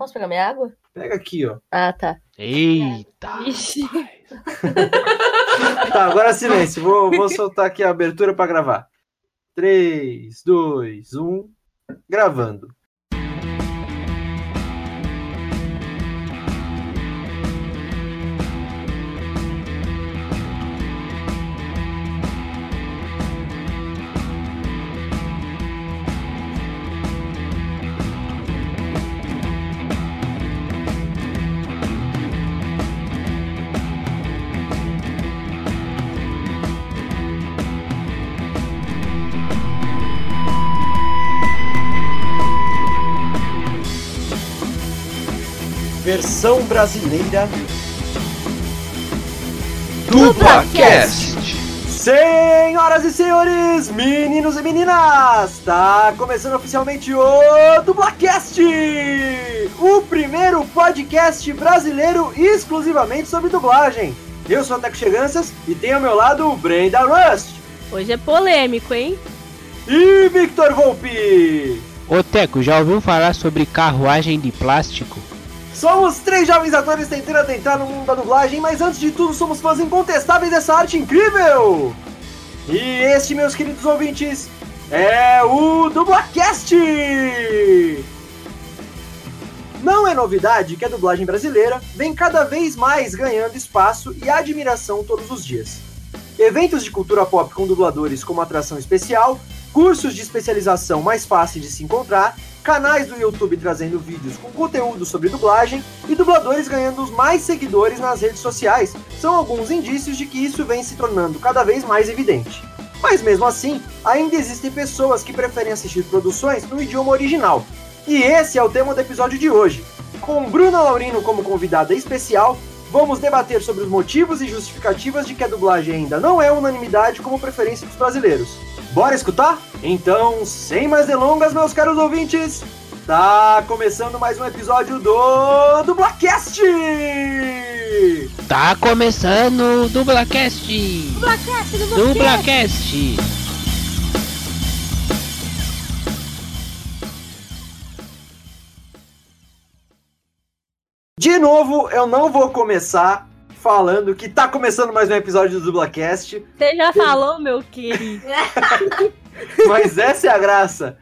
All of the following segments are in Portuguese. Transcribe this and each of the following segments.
Posso pegar minha água? Pega aqui, ó. Ah, tá. Eita! Ixi. Tá, agora silêncio. Vou, vou soltar aqui a abertura pra gravar. 3, 2, 1. Gravando. Versão brasileira. DublaCast! Senhoras e senhores, meninos e meninas, tá começando oficialmente o Dublacast, o primeiro podcast brasileiro exclusivamente sobre dublagem. Eu sou o Teco Cheganças e tenho ao meu lado o Brenda Rust Hoje é polêmico, hein? e Victor Volpe. Ô Teco, já ouviu falar sobre carruagem de plástico? Somos três jovens atores tentando adentrar no mundo da dublagem, mas antes de tudo somos fãs incontestáveis dessa arte incrível! E este, meus queridos ouvintes, é o Dublacast! Não é novidade que a dublagem brasileira vem cada vez mais ganhando espaço e admiração todos os dias. Eventos de cultura pop com dubladores como atração especial, cursos de especialização mais fáceis de se encontrar, canais do YouTube trazendo vídeos com conteúdo sobre dublagem e dubladores ganhando mais seguidores nas redes sociais são alguns indícios de que isso vem se tornando cada vez mais evidente. Mas mesmo assim, ainda existem pessoas que preferem assistir produções no idioma original. E esse é o tema do episódio de hoje. Com Bruna Laurino como convidada especial, vamos debater sobre os motivos e justificativas de que a dublagem ainda não é unanimidade como preferência dos brasileiros. Bora escutar? Então, sem mais delongas, meus caros ouvintes, tá começando mais um episódio do Dublacast! Tá começando o DublaCast! Dublacast, DublaCast! De novo, eu não vou começar falando que tá começando mais um episódio do Dublacast, Você já falou, meu querido? mas essa é a graça.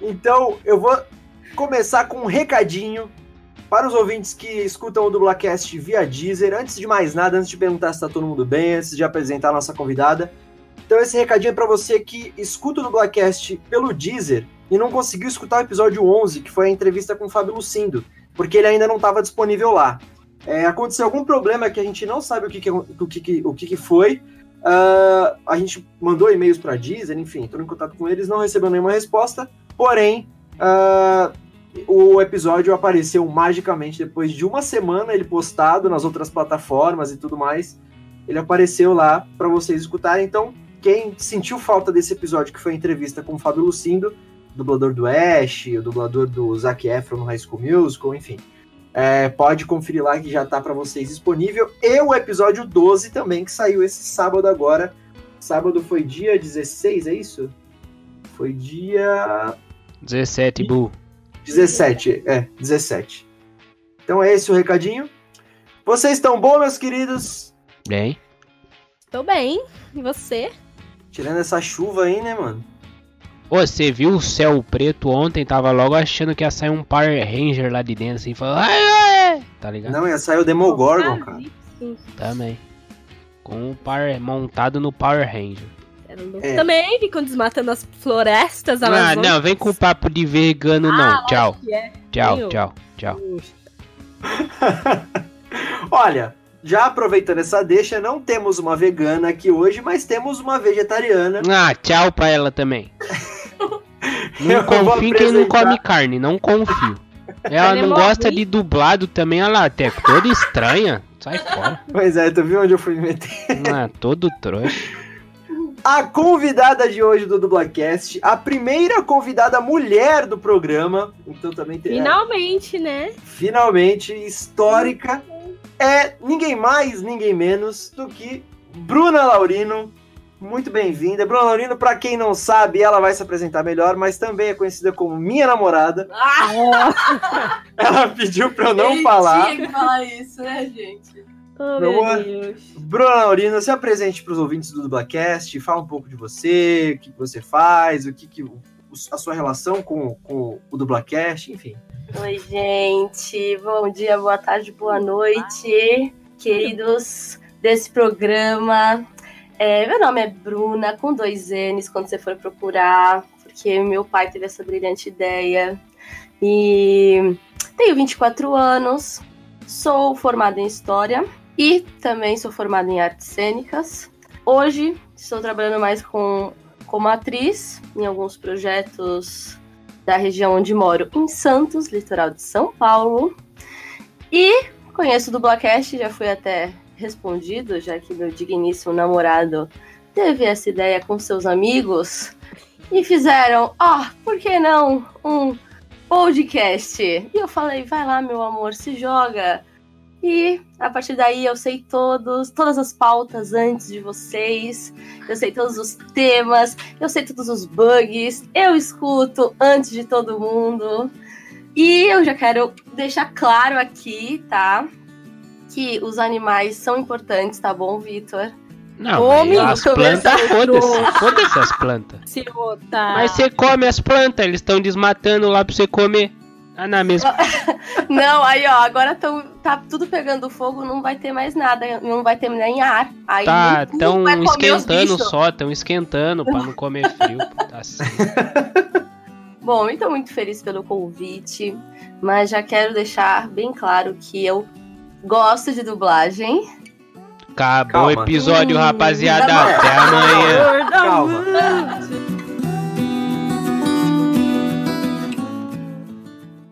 Então, eu vou começar com um recadinho para os ouvintes que escutam o Dublacast via Deezer. Antes de mais nada, antes de perguntar se tá todo mundo bem, antes de apresentar a nossa convidada. Então, esse recadinho é para você que escuta o Dublacast pelo Deezer e não conseguiu escutar o episódio 11, que foi a entrevista com o Fábio Lucindo, porque ele ainda não estava disponível lá. É, aconteceu algum problema que a gente não sabe o que, que, o que, que- o que, que foi. Ah, a gente mandou e-mails para Deezer, enfim, entrou em contato com eles, não recebeu nenhuma resposta. Porém, ah, o episódio apareceu magicamente depois de uma semana ele postado nas outras plataformas e tudo mais. Ele apareceu lá para vocês escutarem. Então, quem sentiu falta desse episódio, que foi a entrevista com o Fábio Lucindo, dublador do Ash, o dublador do Zac Efron no High School Musical, enfim. É, pode conferir lá que já tá para vocês disponível. E o episódio 12 também, que saiu esse sábado agora. Sábado foi dia 16, é isso? Foi dia 17, Bu. 17, é, 17. Então é esse o recadinho. Vocês estão bom, meus queridos? Bem. Tô bem. E você? Tirando essa chuva aí, né, mano? Ô, você viu o céu preto ontem? Tava logo achando que ia sair um Power Ranger lá de dentro, assim, falando... Ai, ai! Tá ligado? Não, ia sair o Demogorgon, cara. Sim. Também. Com o Power... montado no Power Ranger. É. Também ficam desmatando as florestas Ah, amazônicas. não, vem com papo de vegano, Ah, não. Tchau, lógico que é. tchau, tchau, tchau. Olha, já aproveitando essa deixa, não temos uma vegana aqui hoje, mas temos uma vegetariana. Ah, tchau pra ela também. Não confio em quem não come carne, não confio. Ela é não gosta de dublado também, olha lá, até toda estranha. Sai fora. Pois é, tu viu onde eu fui me meter? Ah, todo trouxa. A convidada de hoje do Dublacast, a primeira convidada mulher do programa, então também tem. Finalmente, né? finalmente histórica, é ninguém mais, ninguém menos do que Bruna Laurino. Muito bem-vinda. Bruna Laurino, pra quem não sabe, ela vai se apresentar melhor, mas também é conhecida como minha namorada. Ah, Ela pediu pra eu não ele falar. tinha que falar isso, né, gente? Oh, Meu meu amor. Deus. Bruna Laurino, se apresente pros ouvintes do Dublacast, fala um pouco de você, o que que você faz, o que, que a sua relação com, com o Dublacast, enfim. Oi, gente. Bom dia, boa tarde, boa noite, queridos desse programa. É, meu nome é Bruna, com dois N's, quando você for procurar, porque meu pai teve essa brilhante ideia. E tenho 24 anos, sou formada em História e também sou formada em Artes Cênicas. Hoje estou trabalhando mais com, como atriz em alguns projetos da região onde moro, em Santos, litoral de São Paulo. E conheço o Dublacast, já fui até respondido, já que meu digníssimo namorado teve essa ideia com seus amigos e fizeram, ó, por que não um podcast? E eu falei, vai lá, meu amor, se joga. E a partir daí eu sei todos, todas as pautas antes de vocês, eu sei todos os temas, eu sei todos os bugs, eu escuto antes de todo mundo. E eu já quero deixar claro aqui, tá? Que os animais são importantes, tá bom, Vitor? Não, mas as plantas, foda-se, foda-se as plantas. Se. Mas você come as plantas, eles estão desmatando lá pra você comer. Ah, na mesma. Não, aí ó, agora tão, tá tudo pegando fogo, não vai ter mais nada, não vai ter nem ar. Aí Tá, tão vai comer os esquentando só, tão esquentando pra não comer frio. Tá certo. Bom, eu tô muito feliz pelo convite, mas já quero deixar bem claro que eu gosto de dublagem. Acabou o episódio, Hum, rapaziada. tá. Até amanhã. Calma.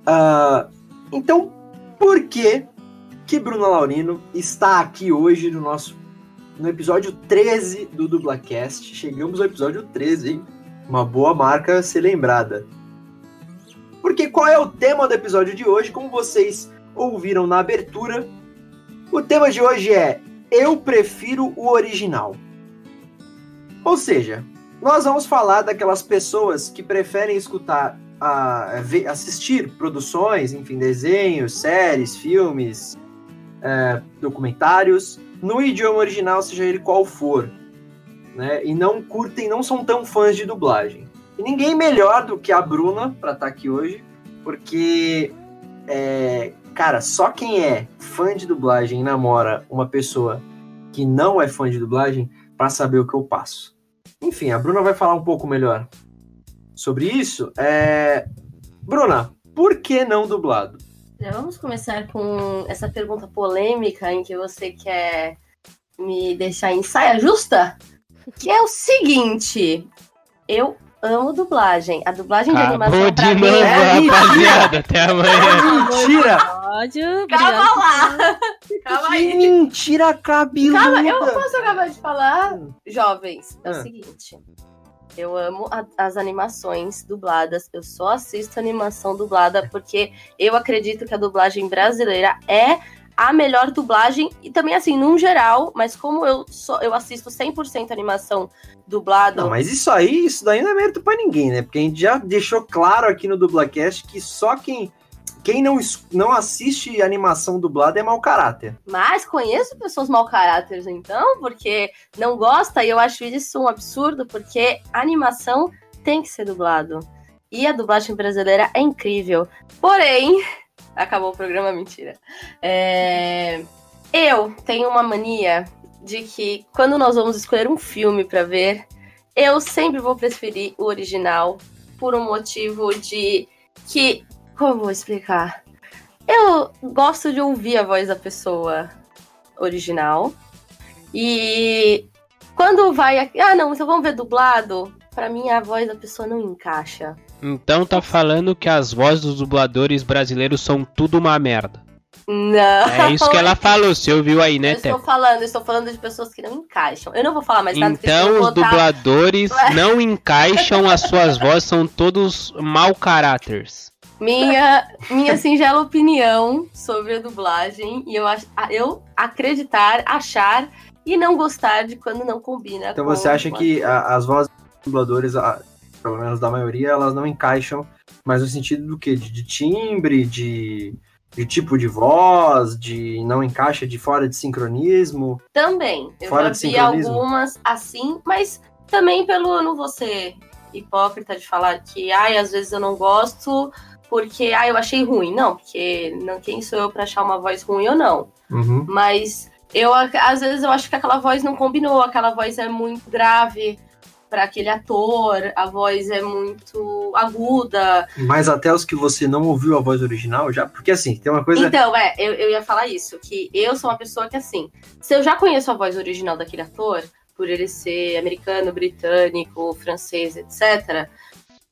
Ah, então, por que que Bruna Laurino está aqui hoje no nosso no episódio 13 do Dublacast? Chegamos ao episódio 13, hein? Uma boa marca a ser lembrada. Porque qual é o tema do episódio de hoje? Como vocês ouviram na abertura, o tema de hoje é Eu prefiro o original. Ou seja, nós vamos falar daquelas pessoas que preferem escutar, a, ver- assistir produções, enfim, desenhos, séries, filmes, é, documentários, no idioma original, seja ele qual for. Né? E não curtem, não são tão fãs de dublagem. E ninguém melhor do que a Bruna para estar aqui hoje, porque, é, cara, só quem é fã de dublagem e namora uma pessoa que não é fã de dublagem para saber o que eu passo. Enfim, a Bruna vai falar um pouco melhor sobre isso. É... Bruna, por que não dublado? Já vamos começar com essa pergunta polêmica em que você quer me deixar em saia justa? Que é o seguinte: eu amo dublagem. A dublagem de Acabou animação pra de mim novo, é rapaziada. Até amanhã. Mentira! Episódio, Calma obrigado. lá! Calma Que aí. mentira cabeluda! Calma, eu posso acabar de falar? Jovens, é o Ah. seguinte. Eu amo a- as animações dubladas. Eu só assisto animação dublada porque eu acredito que a dublagem brasileira é a melhor dublagem e também assim, num geral, mas como eu só eu assisto 100% animação dublada, Não, mas isso aí, isso daí não é mérito pra ninguém, né? Porque a gente já deixou claro aqui no Dublacast que só quem, quem não, não assiste animação dublada é mau caráter. Mas conheço pessoas mau caráteres, então, porque não gosta, e eu acho isso um absurdo, porque animação tem que ser dublado. E a dublagem brasileira é incrível. Porém, acabou o programa, mentira. É, Eu tenho uma mania de que quando nós vamos escolher um filme pra ver, eu sempre vou preferir o original por um motivo de que. Como explicar? Eu gosto de ouvir a voz da pessoa original. E quando vai. aqui- Ah, não, então vamos ver dublado. Pra mim, a voz da pessoa não encaixa. Então tá falando que as vozes dos dubladores brasileiros são tudo uma merda. Não. É isso que ela falou, você ouviu aí, né, Eu estou falando, eu estou falando de pessoas que não encaixam. Eu não vou falar mais nada Então os botar- dubladores não encaixam, as suas vozes são todos mau caráteres. Minha, minha singela opinião sobre a dublagem. E eu, eu acreditar, achar e não gostar de quando não combina. Então com você acha que a- as vozes dos dubladores, a- pelo menos da maioria, elas não encaixam, mas no sentido do quê? De, de timbre, de, de tipo de voz, de não encaixa de fora de sincronismo. Também. Eu Fora já de vi sincronismo? algumas assim, mas também pelo eu não vou ser hipócrita de falar que, ai, às vezes eu não gosto porque, ai, eu achei ruim. Não, porque não, quem sou eu pra achar uma voz ruim ou não? Uhum. Mas eu, às vezes, eu acho que aquela voz não combinou, aquela voz é muito grave para aquele ator, a voz é muito aguda. Mas até os que você não ouviu a voz original já, porque assim, tem uma coisa. Então, é, eu, eu ia falar isso, que eu sou uma pessoa que, assim, se eu já conheço a voz original daquele ator, por ele ser americano, britânico, francês, etc.,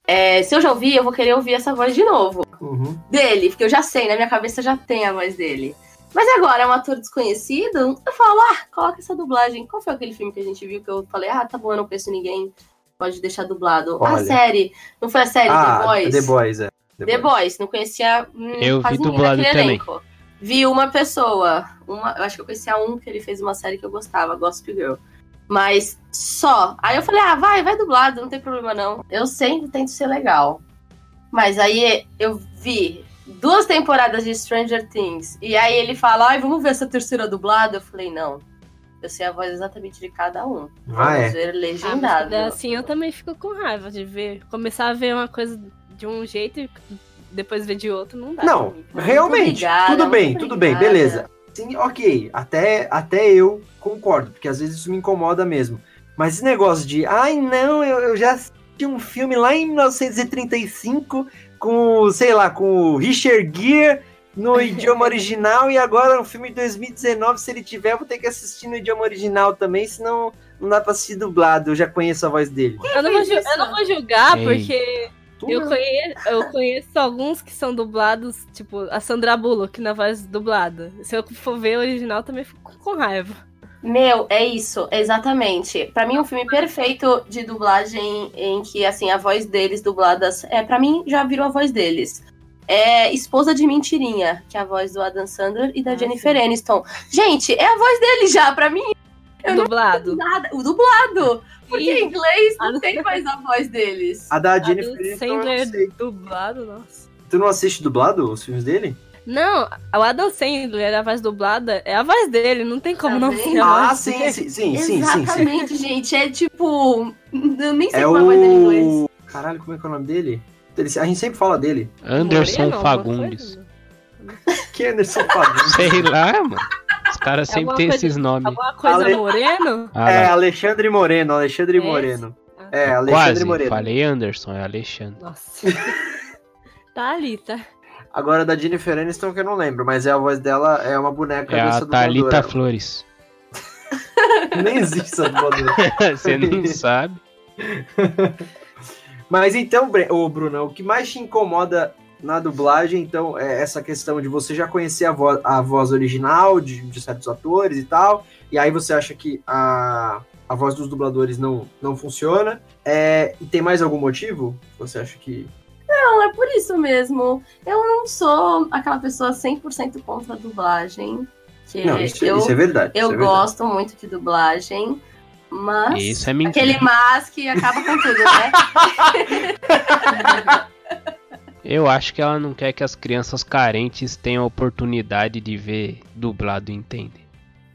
é, se eu já ouvi, eu vou querer ouvir essa voz de novo. Uhum. Dele, porque eu já sei, na minha cabeça já tem a voz dele. Mas agora é um ator desconhecido, eu falo, ah, coloca essa dublagem. Qual foi aquele filme que a gente viu que eu falei, ah, tá bom, eu não conheço ninguém, pode deixar dublado. A Olha. série, não foi a série Ah, The Boys? The Boys, é. The Boys, não conhecia hum, Eu quase vi ninguém dublado também. elenco. Vi uma pessoa, uma, eu acho que eu conhecia um que ele fez uma série que eu gostava, Gossip Girl. Mas só. Aí eu falei, ah, vai, vai dublado, não tem problema não. Eu sempre tento ser legal. Mas aí eu vi duas temporadas de Stranger Things. E aí ele fala, ai, vamos ver essa terceira dublada. Eu falei, não. Eu sei a voz exatamente de cada um. Ah, Vamos é. ver Ah, mas legendado. é assim eu também fico com raiva de ver. Começar a ver uma coisa de um jeito e depois ver de outro, não dá. Não, realmente. obrigada, tudo bem, tudo bem, beleza. Sim, ok. Até, até eu concordo, porque às vezes isso me incomoda mesmo. Mas esse negócio de, ai não, eu, eu já assisti um filme lá em 1935 com, sei lá, com o Richard Gere no idioma original e agora um filme de 2019, se ele tiver, eu vou ter que assistir no idioma original também, senão não dá pra assistir dublado, eu já conheço a voz dele. Eu não, vou, eu não vou julgar, Ei. porque eu conheço, eu conheço alguns que são dublados, tipo a Sandra Bullock na voz dublada. Se eu for ver o original, também fico com raiva. Meu, é isso, exatamente. Pra mim, um filme perfeito de dublagem em que, assim, a voz deles dubladas, é, para mim, já virou a voz deles. É Esposa de Mentirinha, que é a voz do Adam Sandler e da Ah, Jennifer Aniston. Gente, é a voz dele já, pra mim, Eu não dublado. nada. O dublado! Porque em inglês não tem mais a voz deles. A da Jennifer. Sandler dublado, nossa. Tu não assiste dublado os filmes dele? Não, o Adam Sandler, a voz dublada, é a voz dele, não tem como Tá não ser Ah, voz sim, dele. sim, sim, sim, sim, sim. Exatamente, gente. É tipo. Eu nem sei É como é a voz dele em inglês. o. Caralho, como é que é o nome dele? Ele- A gente sempre fala dele. Anderson Moreno, Fagundes. Que é Anderson Fagundes. Sei lá, mano. Caras É sempre têm esses nomes. Alguma coisa Ale- moreno? Ah, é. Alexandre Moreno, Alexandre Esse? Moreno. Ah, É, Alexandre Quase. Moreno. Falei Anderson, é Alexandre. Nossa. tá ali, tá. Agora da Jennifer Aniston que eu não lembro, mas é a voz dela, é uma boneca É a dessa Thalita dubladora. Flores. Nem existe essa dubladora. Você não sabe. Mas então, ô Bruno, o que mais te incomoda na dublagem, então, é essa questão de você já conhecer a voz, a voz original de, de certos atores e tal, e aí você acha que a, a voz dos dubladores não, não funciona. É, e tem mais algum motivo? Você acha que. Não, é por isso mesmo. Eu não sou aquela pessoa 100% contra a dublagem. Que Não, isso, eu, isso é verdade. eu é verdade. gosto muito de dublagem. Mas. Isso é mentira. Aquele mas que acaba com tudo, né? Eu acho que ela não quer que as crianças carentes tenham a oportunidade de ver dublado e entender.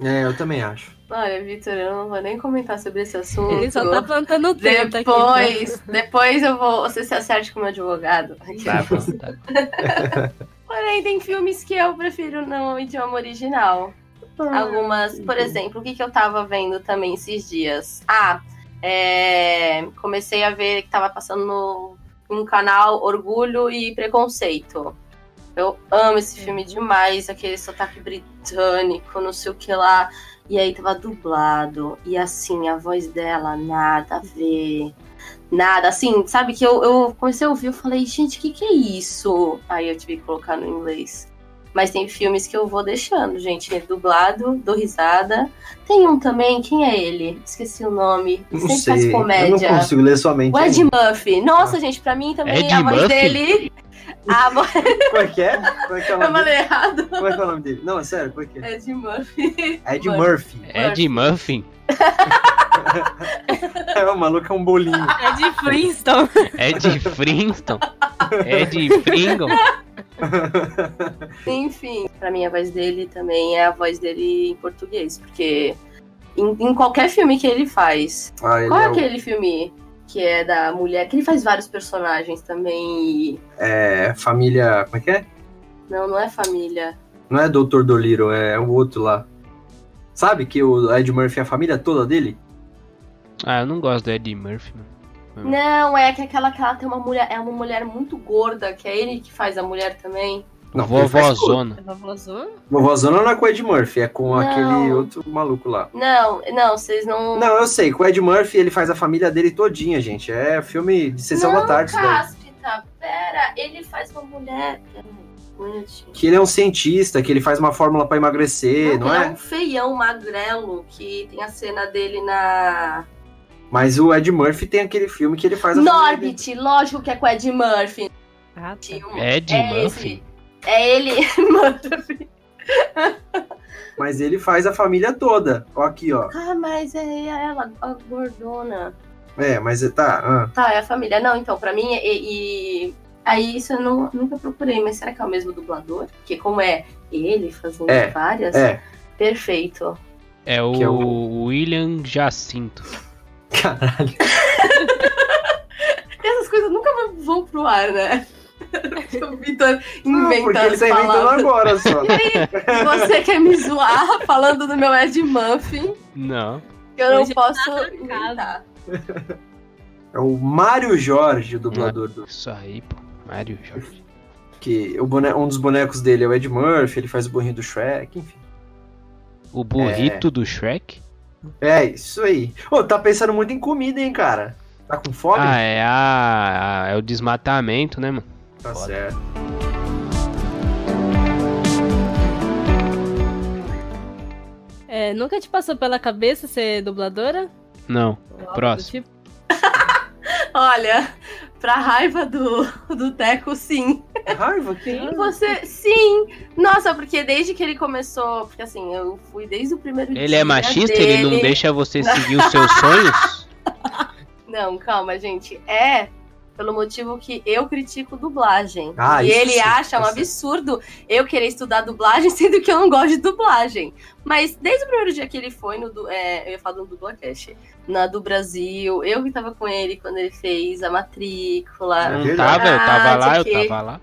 É, eu também acho. Olha, Vitor, eu não vou nem comentar sobre esse assunto. Ele só tá plantando treta aqui. Depois, depois eu vou. Você se acerte com o meu advogado. Tá bom, tá bom. Porém, tem filmes que eu prefiro no idioma original. Algumas, por exemplo, o que, que eu tava vendo também esses dias? Ah, é, comecei a ver que tava passando no um canal Orgulho e Preconceito. Eu amo esse filme demais, aquele sotaque britânico, não sei o que lá. E aí tava dublado. E assim, a voz dela, nada a ver. Nada, assim, sabe que eu, eu comecei a ouvir, eu falei, gente, o que, que é isso? Aí eu tive que colocar no inglês. Mas tem filmes que eu vou deixando, gente. É dublado, dou risada. Tem um também, quem é ele? Esqueci o nome. Não Sempre faz sei. Eu comédia. não consigo ler sua mente. O Ed. Murphy. Nossa, gente, pra mim também Ed a voz Murphy? dele. A voz. Como é que é? Como é que é o Eu nome falei dele? errado. Como é que é o nome dele? Não, é sério, como é que é? Ed Murphy. Ed Murphy. Ed Muffin. É, o maluco é um bolinho. É de Flintstone. Ed Frinston. Ed Fringon. Enfim, pra mim a voz dele também é a voz dele em português, porque em, em qualquer filme que ele faz. Ah, ele Qual é é, o- aquele filme que é da mulher? Que ele faz vários personagens também e. é família. Como é que é? Não, não é família. Não é Dr. Dolittle, é o outro lá. Sabe que o Ed Murphy é a família toda dele? Ah, eu não gosto do Ed Murphy, mano. Não, é que aquela que ela tem uma mulher. É uma mulher muito gorda, que é ele que faz a mulher também. Não. Vovózona. É vovózona? Vovózona não é com o Ed Murphy, é com Não. aquele outro maluco lá. Não, não, vocês não. Não, eu sei, com o Ed Murphy ele faz a família dele todinha, gente. É filme de sessão não, da tarde daí. Cáspita, pera, ele faz uma mulher. Um. Que ele é um cientista, que ele faz uma fórmula pra emagrecer, não ele é? um feião magrelo que tem a cena dele na. Mas o Ed Murphy tem aquele filme que ele faz a família dele. Norbit, lógico que é com o Ed Murphy. Ah, tá. Ed é Murphy. esse. É ele, Murphy. Mas ele faz a família toda. Ó aqui, ó. Ah, mas é ela, a gordona. É, mas tá. ah. Tá, é a família. Não, então, pra mim, e. e- Aí isso eu não- nunca procurei, mas será que é o mesmo dublador? Porque como é ele fazendo É, várias, É, perfeito. É o é o- William Jacinto. caralho. Essas coisas nunca vão pro ar, né? o Vitor Não, inventa porque ele tá inventando palavras. agora só. E você quer me zoar falando do meu Ed Muffin, Não. que eu não Hoje posso trancado. inventar. É o Mário Jorge, o dublador do. Isso aí, pô. Mário Jorge. Que o bone... um dos bonecos dele é o Ed Murphy, ele faz o burrinho do Shrek, enfim. O burrito do Shrek? É, isso aí. Ô, tá pensando muito em comida, hein, cara? Tá com fome? Ah, é a, a- É o desmatamento, né, mano? Tá foda. certo. É, nunca te passou pela cabeça ser dubladora? Não. Ou Próximo. tipo? Olha, pra raiva do, do Teco, sim. Raiva. Sim. Você, sim! Nossa, porque desde que ele começou, porque assim, eu fui desde o primeiro dia Ele é machista? Ele não dele. deixa você seguir os seus sonhos? Não, calma, gente. É pelo motivo que eu critico dublagem. Ah, e isso ele sim, acha um absurdo eu querer estudar dublagem, sendo que eu não gosto de dublagem. Mas desde o primeiro dia que ele foi no. É, eu ia falar do Dublacast. Na do Brasil, eu que tava com ele quando ele fez a matrícula. É Não tava, eu tava Ah, lá, eu que- tava lá.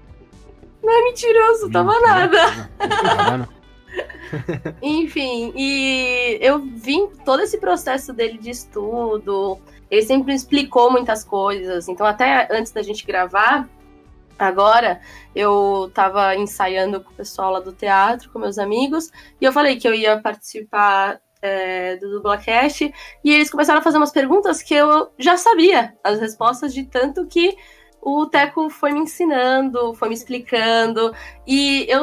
Não é mentiroso, tava Mentira. nada. Não tava não. Enfim, e eu vim todo esse processo dele de estudo. Ele sempre explicou muitas coisas. Então, até antes da gente gravar, agora, eu tava ensaiando com o pessoal lá do teatro, com meus amigos, e eu falei que eu ia participar é, do Dublacast, e eles começaram a fazer umas perguntas que eu já sabia as respostas, de tanto que o Teco foi me ensinando, foi me explicando, e eu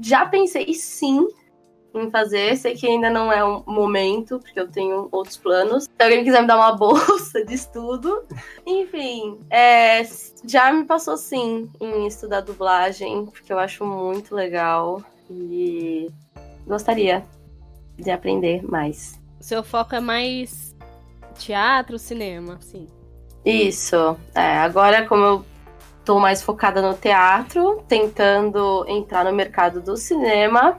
já pensei sim em fazer. Sei que ainda não é um momento, porque eu tenho outros planos. Se alguém quiser me dar uma bolsa de estudo. Enfim, é, já me passou sim em estudar dublagem, porque eu acho muito legal. E gostaria de aprender mais. O seu foco é mais teatro, cinema, sim. Isso. É, agora, como eu tô mais focada no teatro, tentando entrar no mercado do cinema,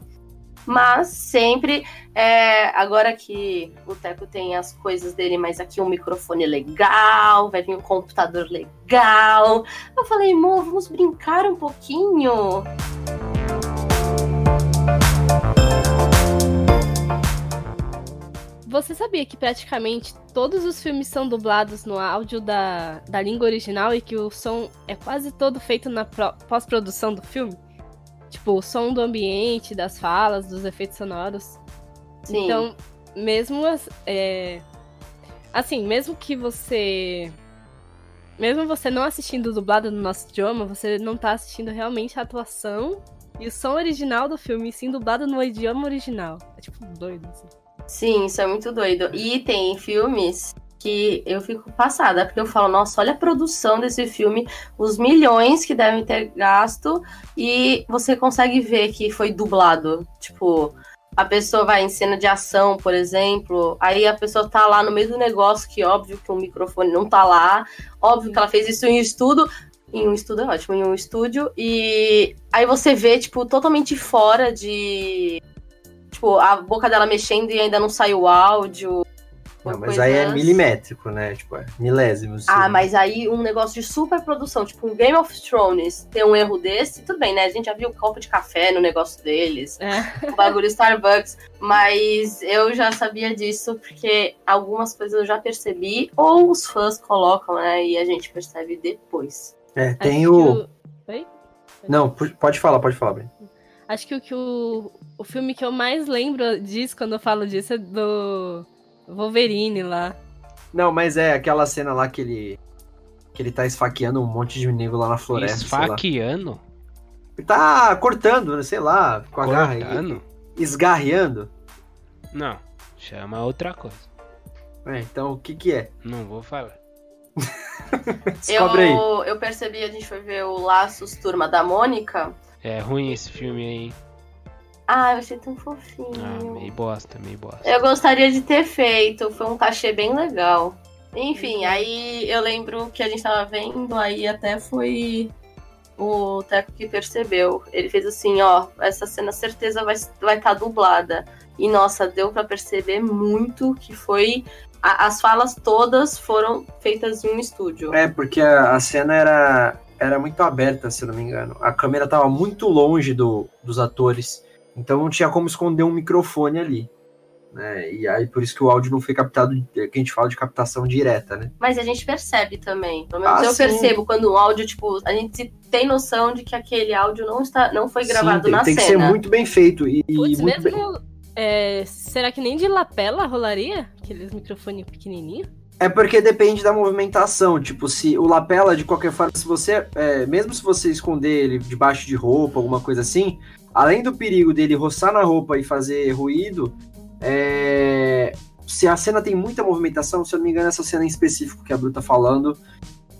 mas sempre. é, agora que o Teco tem as coisas dele, mas aqui um microfone legal, vai vir um computador legal. Eu falei, amor, vamos brincar um pouquinho. Você sabia que praticamente todos os filmes são dublados no áudio da, da língua original e que o som é quase todo feito na pro- pós-produção do filme? Tipo, o som do ambiente, das falas, dos efeitos sonoros. Sim. Então, mesmo as- é, assim, mesmo que você mesmo você não assistindo dublado no nosso idioma, você não tá assistindo realmente a atuação e o som original do filme, e sim dublado no idioma original. É tipo doido assim. Sim, isso é muito doido. E tem filmes que eu fico passada, porque eu falo, nossa, olha a produção desse filme, os milhões que devem ter gasto, e você consegue ver que foi dublado. Tipo, a pessoa vai em cena de ação, por exemplo, aí a pessoa tá lá no meio do negócio, que óbvio que o microfone não tá lá, óbvio que ela fez isso em estudo, em um estudo é ótimo, em um estúdio, e aí você vê, tipo, totalmente fora de. Tipo, a boca dela mexendo e ainda não saiu o áudio. Não, mas aí é milimétrico, né? Tipo, é milésimos. Ah, mas aí um negócio de super produção, tipo um Game of Thrones, ter um erro desse, tudo bem, né? A gente já viu o copo de café no negócio deles, É. o bagulho Starbucks, mas eu já sabia disso porque algumas coisas eu já percebi, ou os fãs colocam, né? E a gente percebe depois. É, tem Acho que o. Oi? Não, pode falar, pode falar, Breno. Acho que o que o, o filme que eu mais lembro disso quando eu falo disso é do Wolverine lá. Não, mas é aquela cena lá que ele. Que ele tá esfaqueando um monte de nego lá na floresta. Esfaqueando? Ele tá cortando, né, sei lá, com a garra. aí, Cortando? Esgarreando. Não, chama outra coisa. É, então o que que é? Não vou falar. Descobre aí. Eu, eu percebi, a gente foi ver o Laços Turma da Mônica. É ruim esse filme aí, hein? Ah, eu achei tão fofinho. Ah, meio bosta, meio bosta. Eu gostaria de ter feito, foi um cachê bem legal. Enfim, aí eu lembro que a gente tava vendo, aí até foi o Teco que percebeu. Ele fez assim, ó, essa cena certeza vai estar vai tá dublada. E nossa, deu pra perceber muito que foi. a- as falas todas foram feitas em um estúdio. É, porque a, a cena era, era muito aberta, se eu não me engano. A câmera tava muito longe do, dos atores. Então não tinha como esconder um microfone ali. Né? E aí por isso que o áudio não foi captado, que a gente fala de captação direta, né? Mas a gente percebe também. Pelo menos Ah, eu sim. percebo quando o áudio, tipo, a gente tem noção de que aquele áudio não, está, não foi gravado Sim, tem, na tem que cena. ser muito bem feito. E, e Putz, muito bem- mesmo. é, será que nem de lapela rolaria? Aqueles microfones pequenininhos? É porque depende da movimentação. Tipo, se o lapela, de qualquer forma, se você. é, mesmo se você esconder ele debaixo de roupa, alguma coisa assim, além do perigo dele roçar na roupa e fazer ruído, é, se a cena tem muita movimentação, se eu não me engano, essa cena em específico que a Bru tá falando.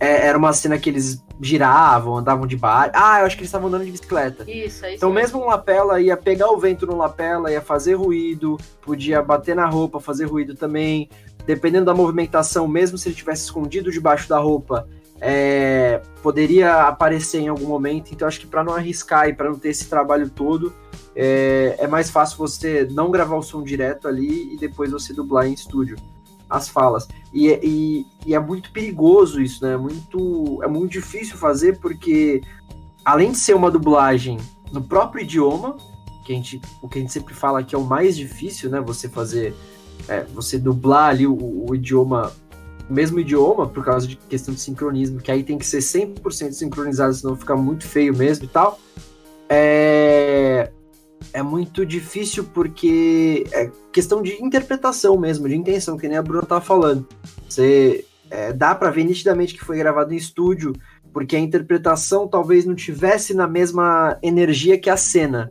é, era uma cena que eles giravam, andavam de bar. Ah, eu acho que eles estavam andando de bicicleta. Isso, é isso. Então, mesmo um lapela ia pegar o vento no lapela, ia fazer ruído, podia bater na roupa, fazer ruído também. Dependendo da movimentação, mesmo se ele tivesse escondido debaixo da roupa, é, poderia aparecer em algum momento. Então, acho que para não arriscar e para não ter esse trabalho todo, é, é mais fácil você não gravar o som direto ali e depois você dublar em estúdio as falas. E, e, e é muito perigoso isso, né? Muito, é muito difícil fazer porque, além de ser uma dublagem no próprio idioma, que a gente, o que a gente sempre fala que é o mais difícil, né? Você fazer, é, você dublar ali o, o idioma, mesmo idioma, por causa de questão de sincronismo, que aí tem que ser 100% sincronizado, senão fica muito feio mesmo e tal. É, é muito difícil porque é questão de interpretação mesmo, de intenção, que nem a Bruna tava falando. Você é, dá para ver nitidamente que foi gravado em estúdio, porque a interpretação talvez não tivesse na mesma energia que a cena.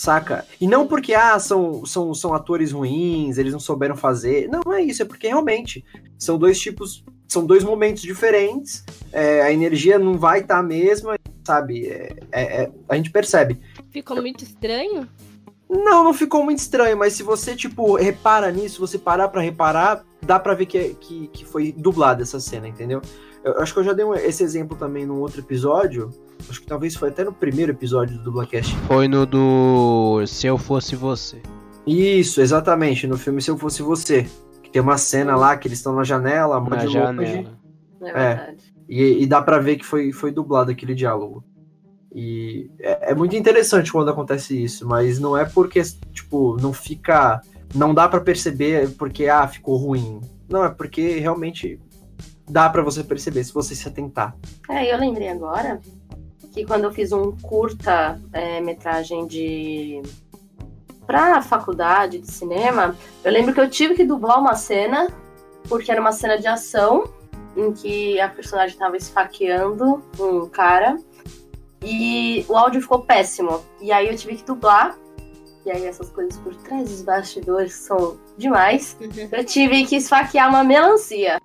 Saca? E não porque ah, são, são, são atores ruins, eles não souberam fazer. Não, não é isso, é porque realmente são dois tipos, são dois momentos diferentes, é, a energia não vai estar a mesma, sabe? É, é- é- a gente percebe. Ficou muito estranho? Não, não ficou muito estranho, mas se você, tipo, repara nisso, você parar pra reparar, dá pra ver que, é- que, que foi dublada essa cena, entendeu? Eu, acho que eu já dei um- esse exemplo também num outro episódio, acho que talvez foi até no primeiro episódio do Dublacast. Foi no do Se Eu Fosse Você. Isso, exatamente, no filme Se Eu Fosse Você, que tem uma cena lá que eles estão na janela, a Na de louco, janela. É verdade. E, e dá pra ver que foi, foi dublado aquele diálogo. E é, é muito interessante quando acontece isso, mas não é porque, tipo, não fica. Não dá pra perceber porque, ah, ficou ruim. Não, é porque realmente dá pra você perceber se você se atentar. É, eu lembrei agora que quando eu fiz um curta é, metragem de pra faculdade de cinema, eu lembro que eu tive que dublar uma cena, porque era uma cena de ação, em que a personagem estava esfaqueando um cara, e o áudio ficou péssimo. E aí eu tive que dublar, e aí essas coisas por trás dos bastidores são demais, eu tive que esfaquear uma melancia.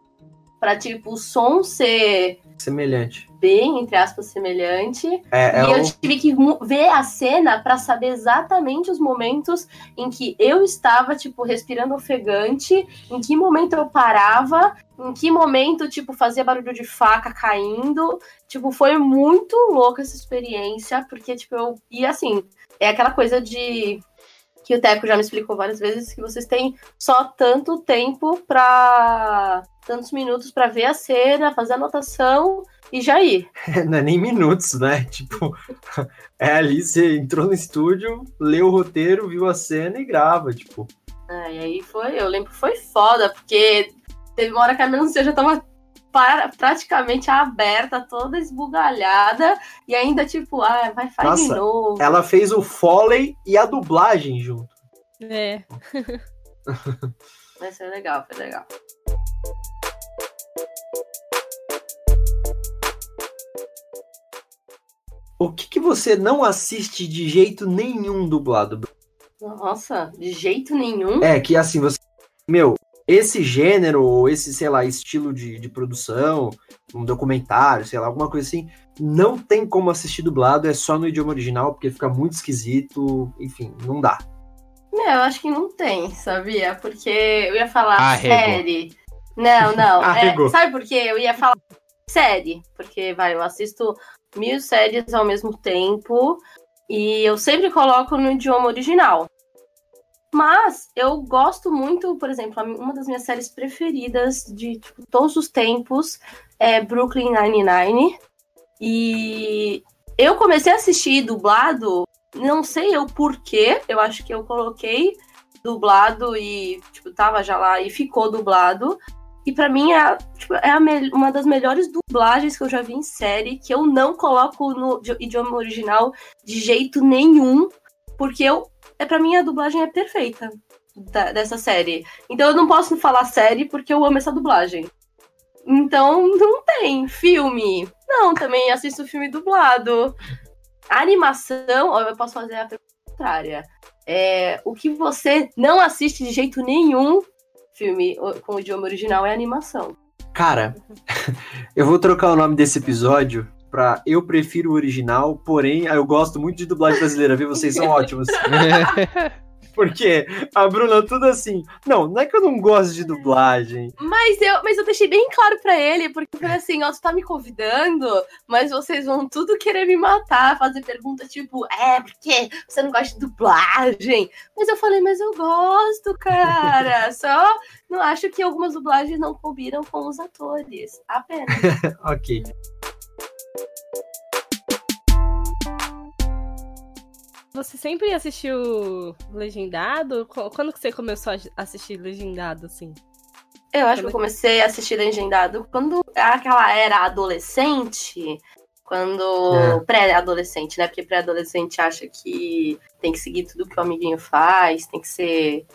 Pra, tipo, o som ser Semelhante. bem, entre aspas, semelhante. É, é e eu o- tive que ver a cena pra saber exatamente os momentos em que eu estava, tipo, respirando ofegante, em que momento eu parava, em que momento, tipo, fazia barulho de faca caindo. Tipo, foi muito louca essa experiência, porque, tipo, eu. E assim, é aquela coisa de. Que o Teco já me explicou várias vezes que vocês têm só tanto tempo pra. tantos minutos pra ver a cena, fazer a anotação e já ir. não é nem minutos, né? Tipo, é ali, você entrou no estúdio, leu o roteiro, viu a cena e grava, tipo. Ah, e aí foi, eu lembro que foi foda, porque teve uma hora que a melancia já tava para- praticamente aberta, toda esbugalhada, e ainda tipo, ah, vai, faz de Nossa, novo. Ela fez o Foley e a dublagem junto. É. Mas foi legal, foi legal. O que, que você não assiste de jeito nenhum dublado? Bruno? Nossa, de jeito nenhum. É, que assim, você. Meu, esse gênero, ou esse, sei lá, estilo de, de produção, um documentário, sei lá, alguma coisa assim, não tem como assistir dublado, é só no idioma original, porque fica muito esquisito, enfim, não dá. Meu, eu acho que não tem, sabia? Porque eu ia falar Arregou. série. Não, não. é, sabe por quê? Eu ia falar série. Porque, vai, eu assisto mil séries ao mesmo tempo. E eu sempre coloco no idioma original. Mas eu gosto muito, por exemplo, uma das minhas séries preferidas de tipo, todos os tempos é Brooklyn Nine-Nine. E eu comecei a assistir dublado não sei eu porquê, eu acho que eu coloquei dublado e, tipo, tava já lá e ficou dublado. E pra mim é, tipo, é uma das melhores dublagens que eu já vi em série, que eu não coloco no di- idioma original de jeito nenhum, porque eu, é para mim a dublagem é perfeita da- dessa série. Então eu não posso falar série porque eu amo essa dublagem. Então não tem filme. Não, também assisto filme dublado. A animação, eu posso fazer a pergunta contrária. É, o que você não assiste de jeito nenhum filme com o idioma original é animação. Cara, eu vou trocar o nome desse episódio pra Eu Prefiro o Original, porém eu gosto muito de dublagem brasileira, viu? Vocês são ótimos. Porque a Bruna tudo assim. Não, não é que eu não gosto de dublagem. Mas eu, mas eu deixei bem claro pra ele, porque eu falei assim, ó, tu tá me convidando, mas vocês vão tudo querer me matar, fazer perguntas tipo, é, porque você não gosta de dublagem? Mas eu falei, mas eu gosto, cara. Só não acho que algumas dublagens não combinam com os atores. Apenas. ok. Você sempre assistiu legendado? Qu- Quando que você começou a assistir legendado, assim? Eu acho que eu comecei a assistir legendado quando aquela era adolescente, quando. É. Pré-adolescente, né? Porque pré-adolescente acha que tem que seguir tudo que o amiguinho faz, tem que ser.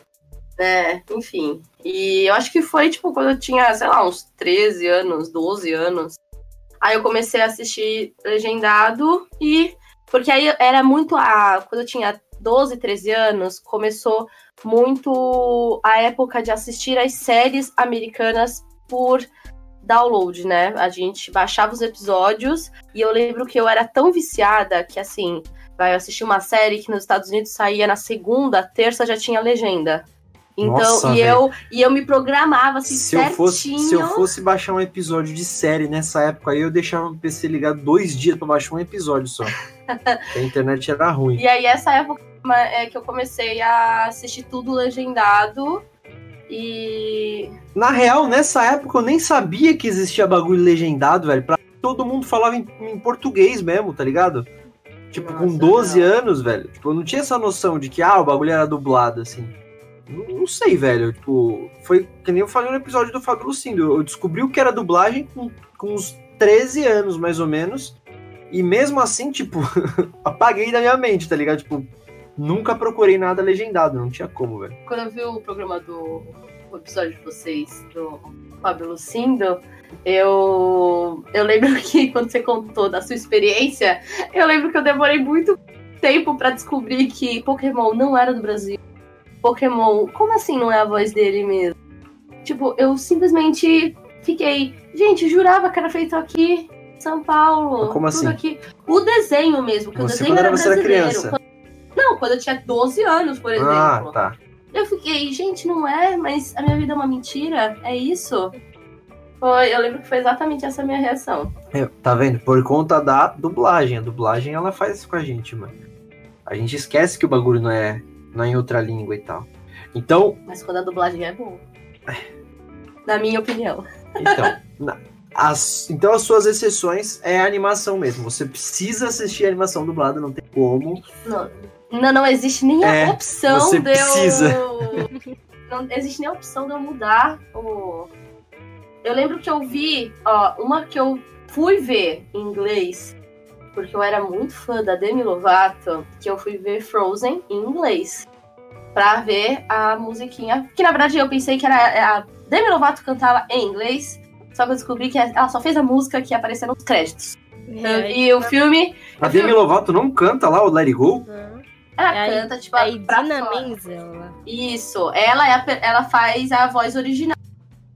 Né? Enfim. E eu acho que foi, tipo, quando eu tinha, sei lá, uns 13 anos, 12 anos. Aí eu comecei a assistir legendado e. Porque aí era muito a. Quando eu tinha 12, 13 anos, começou muito a época de assistir as séries americanas por download, né? A gente baixava os episódios e eu lembro que eu era tão viciada que assim, vai assistir uma série que nos Estados Unidos saía na segunda, terça já tinha legenda. Então, Nossa, e eu e eu me programava assim Se eu, certinho. fosse, se eu fosse baixar um episódio de série nessa época aí, eu deixava o PC ligado dois dias pra baixar um episódio só. A internet era ruim. E aí essa época é que eu comecei a assistir tudo legendado e Na real, nessa época eu nem sabia que existia bagulho legendado, velho. Pra todo mundo falava em, em português mesmo, tá ligado? Tipo, com Nossa, 12 não. anos, velho. Tipo, eu não tinha essa noção de que, ah, o bagulho era dublado, assim. Não, sei, velho. Tipo, foi que nem eu falei no episódio do Fábio Lucindo. Eu descobri o que era dublagem com, com uns 13 anos, mais ou menos. E mesmo assim, tipo, apaguei da minha mente, tá ligado? Tipo, nunca procurei nada legendado. Não tinha como, velho. quando eu vi o programa do o episódio de vocês do Fábio Lucindo, eu eu lembro que quando você contou da sua experiência, eu lembro que eu demorei muito tempo pra descobrir que Pokémon não era do Brasil. Pokémon, como assim não é a voz dele mesmo? Tipo, eu simplesmente fiquei, gente, jurava que era feito aqui, em São Paulo. Mas como tudo assim? Aqui. O desenho mesmo, que o desenho quando era era- brasileiro. criança? Quando- Não, quando eu tinha 12 anos, por exemplo. Ah, tá. Eu fiquei, gente, não é, mas a minha vida é uma mentira? É isso? Foi, eu lembro que foi exatamente essa a minha reação. É, tá vendo? Por conta da dublagem. A dublagem ela faz isso com a gente, mano. A gente esquece que o bagulho não é, não em outra língua e tal. Então, Mas quando a dublagem é boa. Na minha opinião. então, na- as, então as suas exceções é a animação mesmo. Você precisa assistir a animação dublada, não tem como. Não, não, não existe nem a É, opção você de eu. precisa. Não existe nem a opção de eu mudar o. Eu lembro que eu vi, ó, uma que eu fui ver em inglês, porque eu era muito fã da Demi Lovato, que eu fui ver Frozen em inglês. Pra ver a musiquinha. Que na verdade eu pensei que era a Demi Lovato cantava em inglês. Só que eu descobri que ela só fez a música que aparecia nos créditos. É, E o filme, A Demi Lovato não canta lá o Let It Go? Ela É a- canta, tipo, A Idina. Menzel lá. Isso, ela, é a ela faz a voz original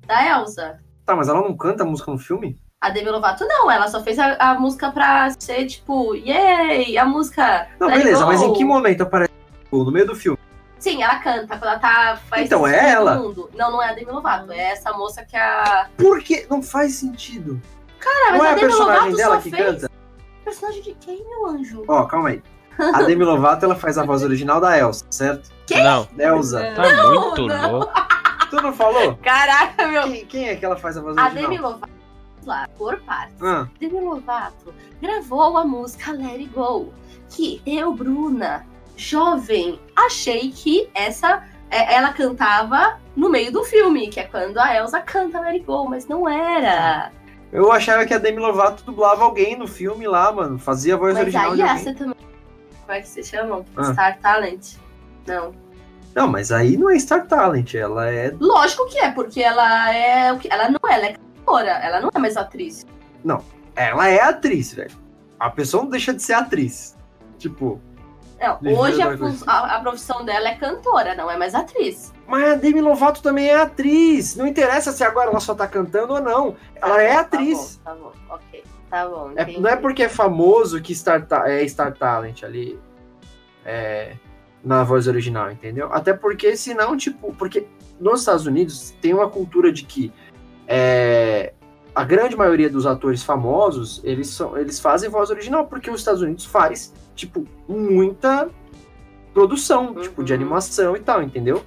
da Elsa. Tá, mas ela não canta a música no filme? A Demi Lovato não, ela só fez a, a música pra ser tipo, yay, a música. Não, beleza, Go. mas em que momento aparece no meio do filme? Sim, ela canta quando ela tá. Faz Então, é ela? mundo. Não, não é a Demi Lovato, é essa moça que a. Por que? Não faz sentido. Cara, mas não é a a Demi personagem Lovato dela só que fez. canta? Personagem de quem, meu anjo? Ó, calma aí. A Demi Lovato, ela faz a voz original da Elsa, certo? Não, Elsa. Tá muito não. louco. Tu não falou? Caraca, meu. Quem, quem é que ela faz a voz A original? Demi Lovato, lá, por partes. Ah, Demi Lovato gravou a música Let It Go, que eu, Bruna, jovem, achei que essa é, ela cantava no meio do filme, que é quando a Elsa canta Let It Go, mas não era. eu achava que a Demi Lovato dublava alguém no filme lá, mano. Fazia a voz Mas original aí de alguém. essa também. Como é que se chama? Ah. Star Talent? Não. Não, mas aí não é Star Talent, ela é. Lógico que é, porque ela é ela não é, ela é cantora, ela não é mais atriz. Ela é atriz, velho. A pessoa não deixa de ser atriz. Tipo, Não, eu hoje a, a- a profissão dela é cantora, não é mais atriz. mas a Demi Lovato também é atriz. Não interessa se agora ela só tá cantando ou não. Ela é atriz. Tá bom, tá bom, ok. Tá bom. É- não é porque é famoso que Star Ta- é Star Talent ali. É, na voz original, entendeu? Até porque, senão, tipo, porque nos Estados Unidos tem uma cultura de que é, a grande maioria dos atores famosos, eles, são, eles fazem voz original, porque os Estados Unidos faz, tipo, muita produção, tipo, de Uhum. animação e tal, entendeu?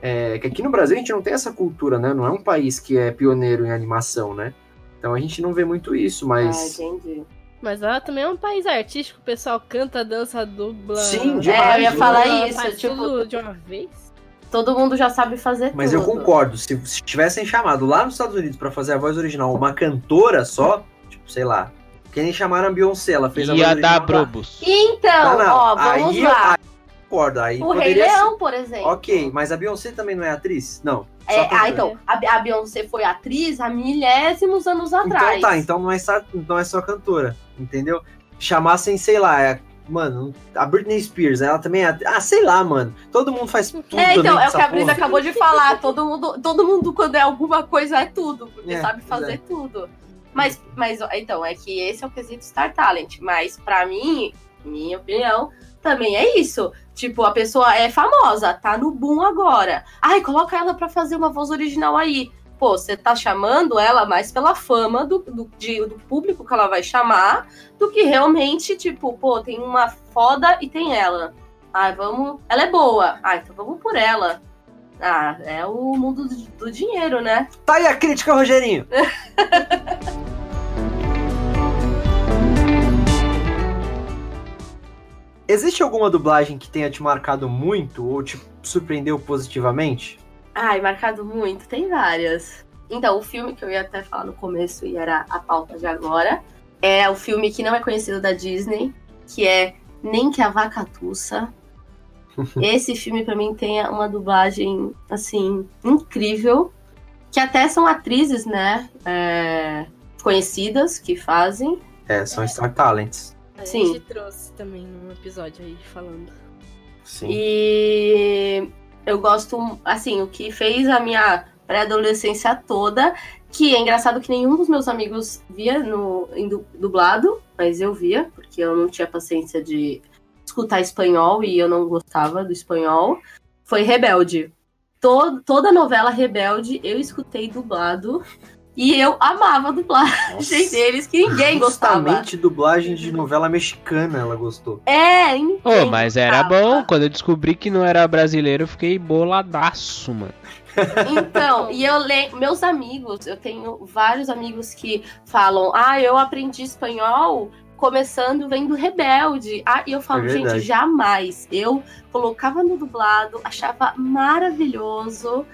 É, que aqui no Brasil a gente não tem essa cultura, né? Não é um país que é pioneiro em animação, né? Então a gente não vê muito isso, Ah, mas. entendi. Mas ela também é um país artístico, o pessoal canta, dança, dubla. Sim, É, demais. eu ia falar Ela isso, tipo- de uma vez. Todo mundo já sabe fazer Mas eu tudo. concordo, se, se tivessem chamado lá nos Estados Unidos pra fazer a voz original uma cantora só, tipo, sei lá, que nem chamaram a Beyoncé, ela fez a voz Ia original. dar lá. brobos. Então, Não, não, ó, vamos aí, lá. Aí, concordo, aí o Rei poderia ser. Leão, por exemplo. Ok, mas a Beyoncé também não é atriz? Não. É, ah, então, a, a Beyoncé foi atriz há milésimos anos atrás. Então tá, então não é, só, não é só cantora, entendeu? Chamassem, sei lá, é- mano, a Britney Spears, ela também é. Ah, sei lá, mano. Todo mundo faz tudo. É, então, é o que a Brisa acabou de falar. Todo mundo, todo mundo, quando é alguma coisa, é tudo, porque É, sabe fazer tudo. Mas, mas, então, é que esse é o quesito Star Talent. Mas, pra mim, minha opinião, também é isso. Tipo, a pessoa é famosa, tá no boom agora. Ai, coloca ela pra fazer uma voz original aí. Pô, você tá chamando ela mais pela fama do, do, de- do público que ela vai chamar, do que realmente, tipo, pô, tem uma foda e tem ela. Ah, vamos. Ela é boa. Ah, então vamos por ela. Ah, é o mundo do, do dinheiro, né? Tá aí a crítica, Rogerinho. Existe alguma dublagem que tenha te marcado muito ou te surpreendeu positivamente? Ai, marcado muito, tem várias. Então, o filme que eu ia até falar no começo e era a pauta de agora é o filme que não é conhecido da Disney, que é Nem que a Vaca Tussa. Esse filme, pra mim, tem uma dublagem, assim, incrível. Que até são atrizes, né? é, conhecidas que fazem. É, são Star Talents. A Sim. gente trouxe também num episódio aí falando. Sim. E eu gosto, assim, o que fez a minha pré-adolescência toda, que é engraçado que nenhum dos meus amigos via no em du- dublado, mas eu via, porque eu não tinha paciência de escutar espanhol e eu não gostava do espanhol, foi Rebelde. To- toda novela Rebelde eu escutei dublado e eu amava a dublagem Nossa. deles, que ninguém gostava. Justamente dublagem de novela mexicana ela gostou. É, Ô, ninguém mas era bom. Quando eu descobri que não era brasileiro, eu fiquei boladaço, mano. Então, e eu le... meus amigos, eu tenho vários amigos que falam: "Ah, eu aprendi espanhol começando vendo Rebelde". Ah, e eu falo: É "Gente, jamais. Eu colocava no dublado, achava maravilhoso".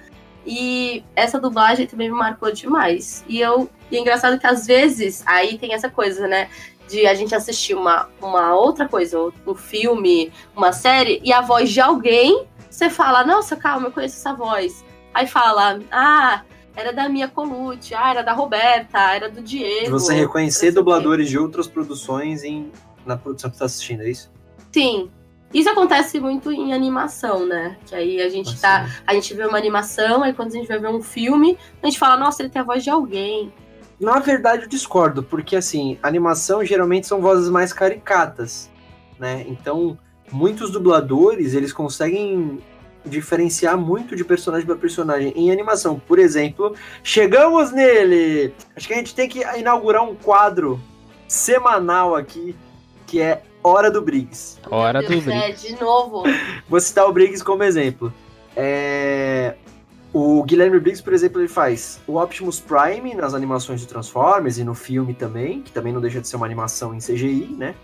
E essa dublagem também me marcou demais. E eu, e é engraçado que às vezes aí tem essa coisa, né, de a gente assistir uma, uma outra coisa, um filme, uma série e a voz de alguém, você fala: "Nossa, calma, eu conheço essa voz". Aí fala, ah, era da Mia Colucci, ah, era da Roberta, era do Diego. Você reconhecer dubladores de outras produções em, na produção que você tá assistindo, é isso? Sim. Isso acontece muito em animação, né? Que aí a gente tá. A gente vê uma animação, aí quando a gente vai ver um filme, a gente fala, nossa, ele tem a voz de alguém. Na verdade, eu discordo, porque assim, animação geralmente são vozes mais caricatas, né? Então, muitos dubladores, eles conseguem diferenciar muito de personagem para personagem em animação. Por exemplo, chegamos nele! Acho que a gente tem que inaugurar um quadro semanal aqui, que é Hora do Briggs. Hora do É, Briggs. de novo. Vou citar o Briggs como exemplo. É, O Guilherme Briggs, por exemplo, ele faz o Optimus Prime nas animações de Transformers e no filme também, que também não deixa de ser uma animação em CGI, né?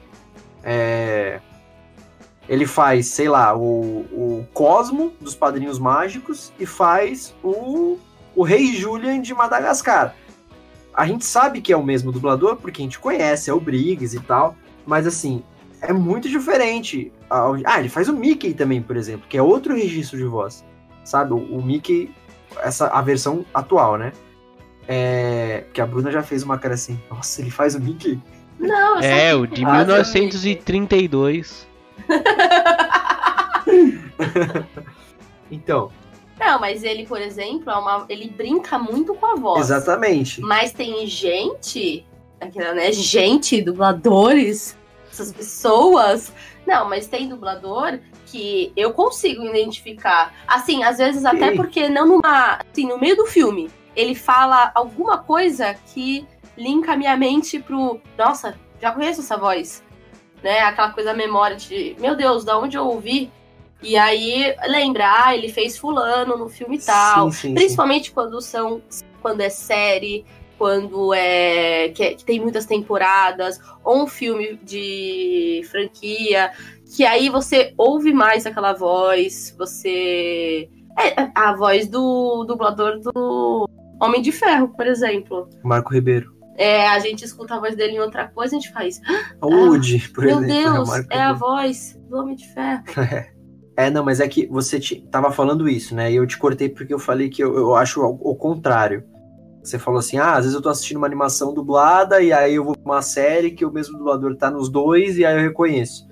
É, Ele faz, sei lá, o, o Cosmo dos Padrinhos Mágicos e faz o, o Rei Julian de Madagascar. A gente sabe que é o mesmo dublador porque a gente conhece, é o Briggs e tal, mas assim, é muito diferente. Ah, ele faz o Mickey também, por exemplo, que é outro registro de voz. Sabe? O, o Mickey, essa, a versão atual, né? É, que a Bruna já fez uma cara assim, nossa, ele faz o Mickey? Não, eu É, o de Ah, 1932. Então, Não, mas ele, por exemplo, é uma... ele brinca muito com a voz. exatamente. Mas tem gente, aquela, né? Gente, dubladores, essas pessoas. Não, mas tem dublador que eu consigo identificar. Assim, às vezes até Sim. porque não numa. Assim, no meio do filme, ele fala alguma coisa que linka a minha mente pro. Nossa, já conheço essa voz. Né? Aquela coisa, memória de. Meu Deus, da onde eu ouvi? E aí lembra, ah, ele fez fulano no filme tal. Sim, sim, sim. Principalmente quando são. Quando é série, quando é. Que, é- que tem muitas temporadas, ou um filme de franquia, que aí você ouve mais aquela voz, você. É a voz do dublador do Homem de Ferro, por exemplo. Marco Ribeiro. É, a gente escuta a voz dele em outra coisa, a gente faz. O Woody, por Ah, Meu exemplo. né, o Deus, Marco é a voz do Homem de Ferro. É, não, mas é que você te, tava falando isso, né? E eu te cortei porque eu falei que eu, eu acho o, o contrário. Você falou assim, ah, às vezes eu tô assistindo uma animação dublada e aí eu vou pra uma série que o mesmo dublador tá nos dois e aí eu reconheço.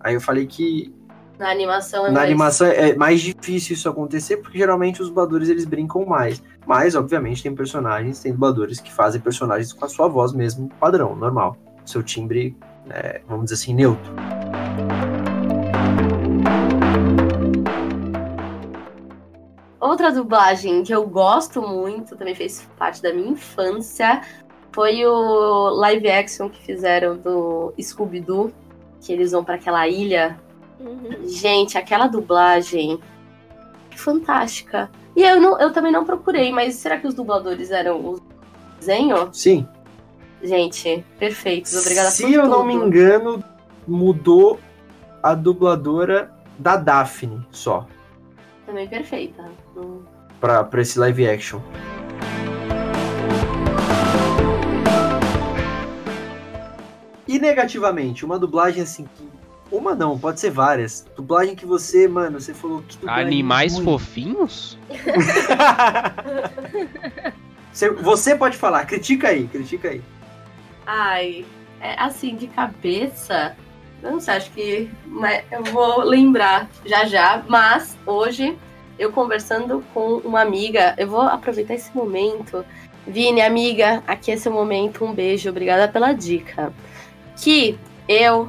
Aí eu falei que Na animação é na mais. animação é mais difícil isso acontecer porque geralmente os dubladores eles brincam mais. Mas, obviamente, tem personagens, tem dubladores que fazem personagens com a sua voz mesmo padrão, normal. Seu timbre, é, vamos dizer assim, neutro. Outra dublagem que eu gosto muito, também fez parte da minha infância, foi o live action que fizeram do Scooby-Doo, que eles vão para aquela ilha. Uhum. Gente, aquela dublagem fantástica. E eu, não, eu também não procurei, mas será que os dubladores eram o desenho? Sim. Gente, perfeitos. Obrigada Se por eu tudo. não me engano, mudou a dubladora da Daphne só. Também perfeita. Pra, pra esse live action. E negativamente, uma dublagem assim que. Uma não, pode ser várias. Dublagem que você, mano, você falou que dublagem Animais ruim. fofinhos? Você- Você pode falar, critica aí, critica aí. Ai, é, assim, de cabeça, eu não sei, acho que mas eu vou lembrar já já, mas hoje eu conversando com uma amiga, eu vou aproveitar esse momento. Vini, amiga, aqui é seu momento, um beijo, obrigada pela dica. Que eu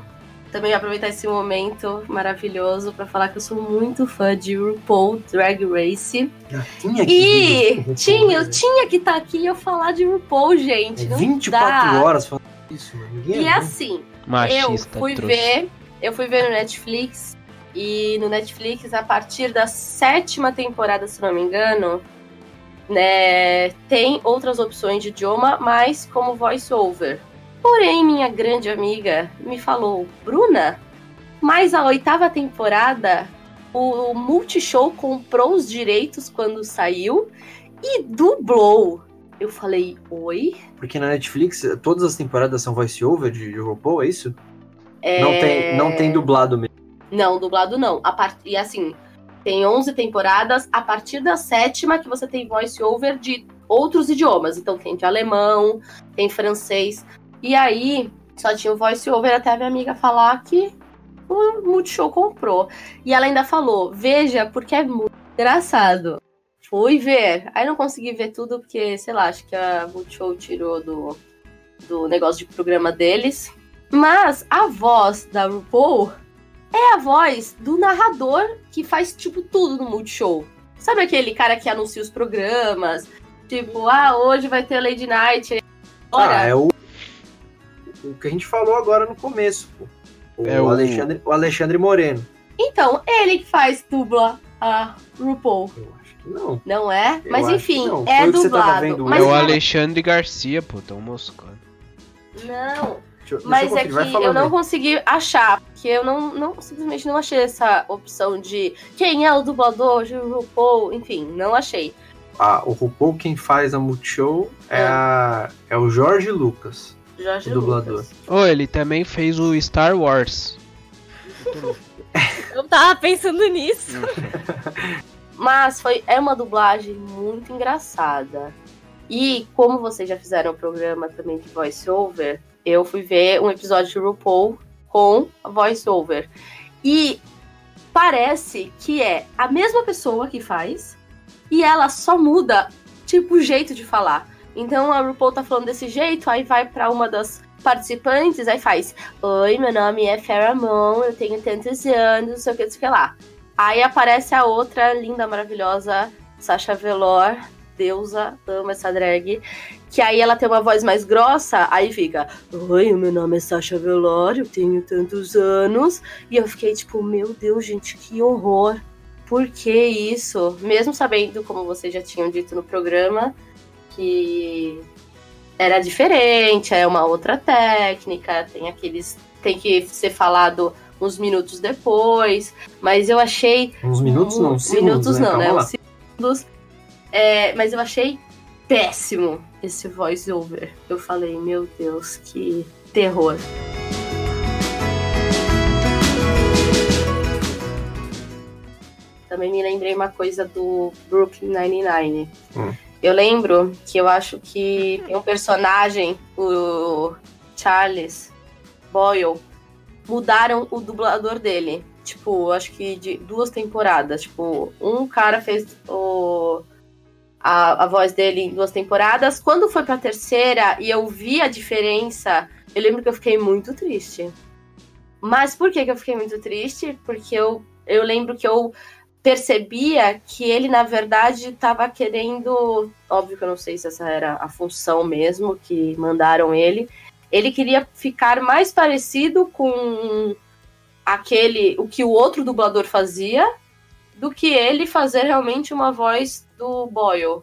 também vou aproveitar esse momento maravilhoso para falar que eu sou muito fã de RuPaul Drag Race. Já tinha E que tinha, eu tinha que estar aqui e eu falar de RuPaul, gente. Não 24 dá. horas falando isso, mano. Ninguém E aguenta. assim, Machista, eu fui trouxa. ver, eu fui ver no Netflix e no Netflix a partir da sétima temporada, se não me engano, né, tem outras opções de idioma, mas como voice over. Porém, minha grande amiga me falou, Bruna, mas a oitava temporada o Multishow comprou os direitos quando saiu e dublou. Eu falei, oi? Porque na Netflix, todas as temporadas são voice-over de, de RuPaul, é isso? É... Não, tem, não tem dublado mesmo. Não, dublado não. A part... E assim, tem 11 temporadas. A partir da sétima que você tem voice-over de outros idiomas. Então tem de alemão, tem francês. E aí, só tinha o voice-over até a minha amiga falar que o Multishow comprou. E ela ainda falou, veja, porque é muito engraçado. Fui ver. Aí não consegui ver tudo, porque, sei lá, acho que a Multishow tirou do, do negócio de programa deles. Mas a voz da RuPaul é a voz do narrador que faz, tipo, tudo no Multishow. Sabe aquele cara que anuncia os programas? Tipo, ah, hoje vai ter Lady Night. Ah, Ora, é o, o que a gente falou agora no começo, pô. O, É o- Alexandre, o Alexandre Moreno. Então, ele que faz dubla a RuPaul. Eu acho que não. Não é? Eu Mas enfim, é dublado. vendo mas é o não- Alexandre Garcia, pô, tão moscando. Não, Deixa, eu- deixa mas eu é que eu não aí. consegui achar, porque eu não, não simplesmente não achei essa opção de quem é o dublador de RuPaul, enfim, não achei. Ah, o RuPaul, quem faz a Multishow é, É. a- é o Jorge Lucas. Jorge O dublador. Lucas. Ô, ele também fez o Star Wars. Eu tava pensando nisso. Mas foi, é uma dublagem muito engraçada. E como vocês já fizeram o programa também de voice-over, eu fui ver um episódio de RuPaul com voice-over. E parece que é a mesma pessoa que faz, e ela só muda, tipo, o jeito de falar. Então a RuPaul tá falando desse jeito, aí vai pra uma das participantes, aí faz: Oi, meu nome é Farrah Moon, eu tenho tantos anos, não sei o que, não sei o que lá. Aí aparece a outra linda, maravilhosa, Sasha Velour, deusa, amo essa drag. Que aí ela tem uma voz mais grossa, aí fica: Oi, meu nome é Sasha Velour, eu tenho tantos anos. E eu fiquei tipo: Meu Deus, gente, que horror. Por que isso? Mesmo sabendo, como vocês já tinham dito no programa, que era diferente, é uma outra técnica, tem aqueles. tem que ser falado uns minutos depois. Mas eu achei Uns minutos não, Mu- segundos, minutos né? não, Calma né? Uns segundos. É, mas eu achei péssimo esse voice over. Eu falei, meu Deus, que terror. Também me lembrei uma coisa do Brooklyn Nine-Nine. Hum. Eu lembro que eu acho que tem um personagem, o Charles Boyle, mudaram o dublador dele. Tipo, acho que de duas temporadas. Tipo, um cara fez o, a, a voz dele em duas temporadas. Quando foi pra terceira e eu vi a diferença, eu lembro que eu fiquei muito triste. Mas por que, que eu fiquei muito triste? Porque eu, eu lembro que eu percebia que ele, na verdade, estava querendo. Óbvio que eu não sei se essa era a função mesmo que mandaram ele. Ele queria ficar mais parecido com aquele. o que o outro dublador fazia do que ele fazer realmente uma voz do Boyle.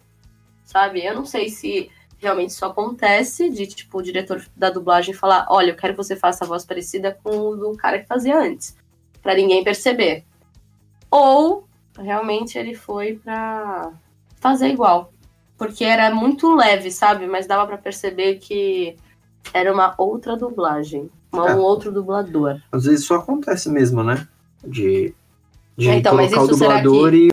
Sabe? Eu não sei se realmente isso acontece, de tipo, o diretor da dublagem falar, olha, eu quero que você faça a voz parecida com o do cara que fazia antes. para ninguém perceber. Ou realmente ele foi pra fazer igual. Porque era muito leve, sabe? Mas dava para perceber que era uma outra dublagem. Uma, É. Um outro dublador. Às vezes isso acontece mesmo, né? De, de Então, mas colocar o dublador e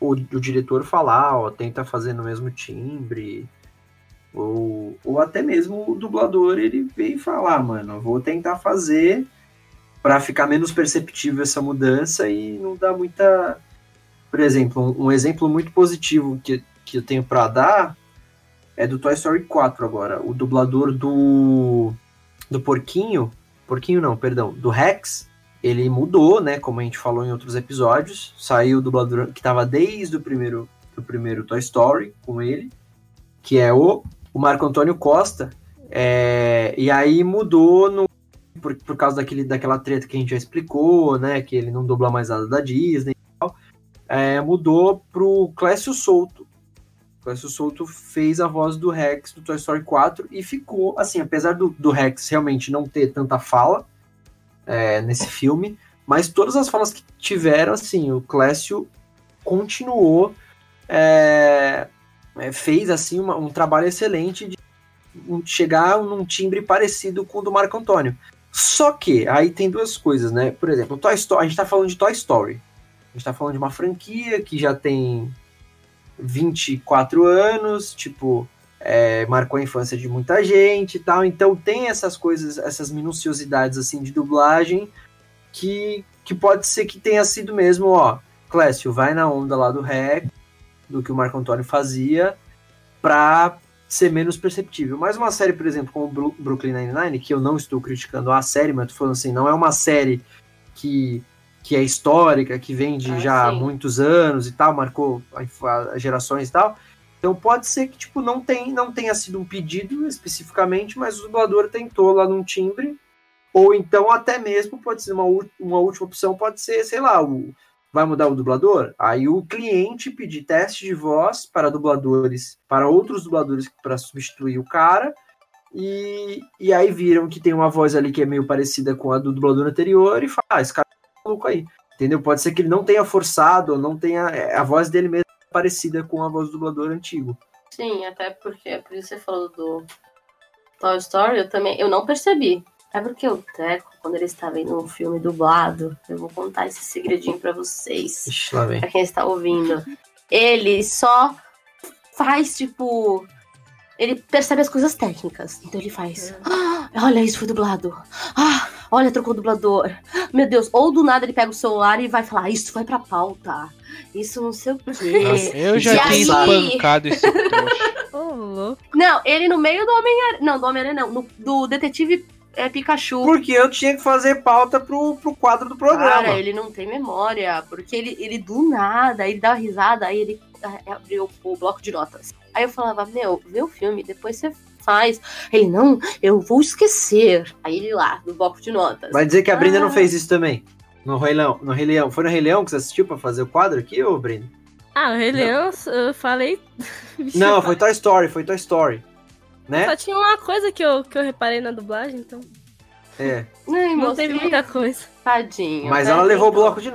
o, o diretor falar, ó, tenta fazer no mesmo timbre. Ou, ou até mesmo o dublador ele vem falar, mano, vou tentar fazer para ficar menos perceptível essa mudança e não dar muita. Por exemplo, um, um exemplo muito positivo que, que eu tenho para dar é do Toy Story 4 agora. O dublador do, do Porquinho, Porquinho não, perdão, do Rex, ele mudou, né? Como a gente falou em outros episódios. Saiu o dublador que estava desde o primeiro, do primeiro Toy Story com ele, que é o, o Marco Antônio Costa. É, e aí mudou no, por, por causa daquele, daquela treta que a gente já explicou, né? Que ele não dubla mais nada da Disney e tal. É, mudou pro Clécio Souto. Clécio Souto fez a voz do Rex do Toy Story 4 e ficou, assim, apesar do, do Rex realmente não ter tanta fala é, nesse filme, mas todas as falas que tiveram, assim, o Clécio continuou, é, é, fez, assim, uma, um trabalho excelente de chegar num timbre parecido com o do Marco Antônio. Só que aí tem duas coisas, né? Por exemplo, Toy Story, a gente tá falando de Toy Story. A gente tá falando de uma franquia que já tem 24 anos, tipo, é, marcou a infância de muita gente e tal. Então tem essas coisas, essas minuciosidades assim de dublagem que, que pode ser que tenha sido mesmo, ó. Clécio, vai na onda lá do rec, do que o Marco Antônio fazia, pra ser menos perceptível. Mas uma série, por exemplo, como Brooklyn Nine-Nine, que eu não estou criticando a série, mas tô falando assim, não é uma série que que é histórica, que vem de ah, já há muitos anos e tal, marcou as gerações e tal. Então pode ser que tipo não, tem, não tenha sido um pedido especificamente, mas o dublador tentou lá num timbre, ou então até mesmo pode ser uma, uma última opção, pode ser, sei lá, o, vai mudar o dublador? Aí o cliente pedir teste de voz para dubladores, para outros dubladores para substituir o cara, e, e aí viram que tem uma voz ali que é meio parecida com a do dublador anterior e fala, ah, esse cara maluco aí. Entendeu? Pode ser que ele não tenha forçado, não tenha. É, a voz dele mesmo é parecida com a voz do dublador antigo. Sim, até porque, por isso você falou do Toy Story, eu também. Eu não percebi. É porque o Teco, quando ele estava em um filme dublado, eu vou contar esse segredinho para vocês. Ixi, vem. Pra quem está ouvindo. Ele só faz, tipo. Ele percebe as coisas técnicas. Então ele faz. Ah, olha, isso foi dublado. Ah, olha, trocou o dublador. Meu Deus, ou do nada ele pega o celular e vai falar, ah, isso vai pra pauta. Isso não sei o quê. Nossa, eu já e tinha aí... espancado esse trouxa. Oh, não, ele no meio do Homem-Aranha. Não, do Homem-Aranha não. No, do Detetive é Pikachu. Porque eu tinha que fazer pauta pro, pro quadro do programa. Cara, ele não tem memória. Porque ele, ele do nada, ele dá uma risada, aí ele é, abriu o bloco de notas. Aí eu falava, meu, vê o filme, depois você faz. Ele, não, eu vou esquecer. Aí ele lá, no bloco de notas. Vai dizer que a Brenda ah. não fez isso também? No Rei Leão, no Rei Leão. Foi no Rei Leão que você assistiu pra fazer o quadro aqui, ô Brenda? Ah, o Rei Leão, eu falei. não, foi Toy Story, foi Toy Story. Né? Só tinha uma coisa que eu, que eu reparei na dublagem, então. É. Não, não teve muita coisa. Tadinho. Mas ela levou o bloco de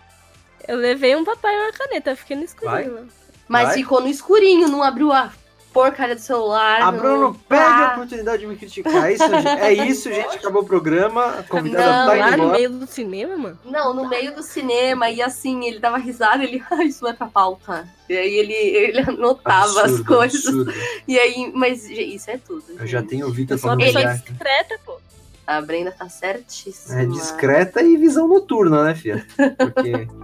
Eu levei um papai e uma caneta, fiquei no escurinho. Mas Vai? ficou no escurinho, não abriu a porcaria do celular. A Bruno perde a oportunidade de me criticar. É isso, é isso, gente. Acabou o programa. A convidada não, tá lá no meio do cinema, mano? Não, no meio do cinema. E assim, ele dava risada. Ele, ah, isso não é pra pauta. E aí ele, ele anotava absurdo, as coisas. Absurdo. E aí, mas isso é tudo. Gente. Eu já tenho ouvido a falando Ele é discreta, pô. A Brenda tá certíssima. É discreta e visão noturna, né, filha? Porque.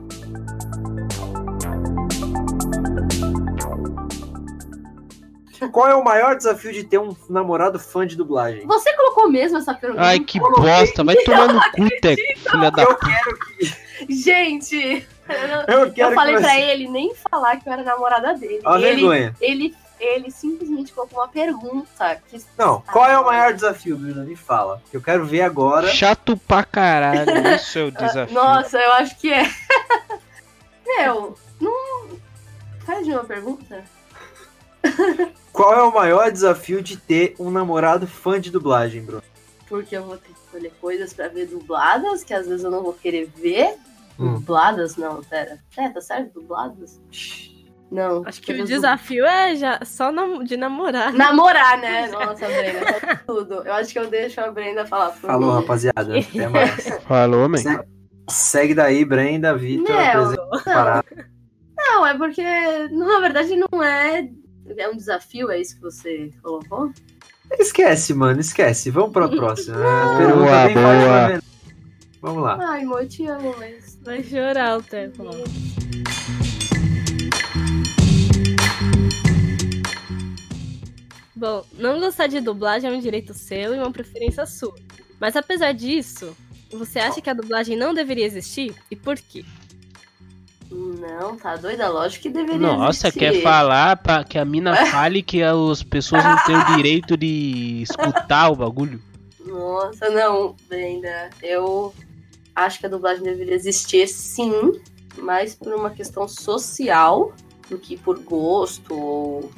Qual é o maior desafio de ter um namorado fã de dublagem? Você colocou mesmo essa pergunta? Ai, que bosta. Vai tomar no cu, Teco, filha da Eu quero que... Gente, eu, eu, eu falei pra ele nem falar que eu era namorada dele. Olha ele, vergonha. Ele, ele simplesmente colocou uma pergunta. Que... Não, qual é o maior desafio, Bruna? Me fala. Eu quero ver agora. Chato pra caralho. Isso é o desafio. Nossa, eu acho que é. Meu, não. Faz de uma pergunta. Qual é o maior desafio de ter um namorado fã de dublagem, Bruno? Porque eu vou ter que escolher coisas pra ver dubladas, que às vezes eu não vou querer ver. Hum. Dubladas, não, pera. É, tá certo? Dubladas? Não. Acho que o desafio é já só de namorar. Namorar, né? Nossa, Brenda, tá tudo. Eu acho que eu deixo a Brenda falar. Falou, mim. rapaziada. Até mais. Falou, man. Segue, segue daí, Brenda, Vitor. Não, não, é porque, na verdade, não é É um desafio, é isso que você colocou? Esquece, mano, esquece. Vamos pra próxima. Boa, Pergunta bem boa. fácil, né? Vamos lá. Ai, amor, eu te amo, mas. Vai chorar o tempo. Bom, não gostar de dublagem é um direito seu e uma preferência sua. Mas apesar disso, você acha que a dublagem não deveria existir? E por quê? Não, tá doida? Lógico que deveria Nossa, existir. quer falar pra que a mina fale que as pessoas não têm o direito de escutar o bagulho? Nossa, não, Brenda. Eu acho que a dublagem deveria existir, sim, mais por uma questão social do que por gosto ou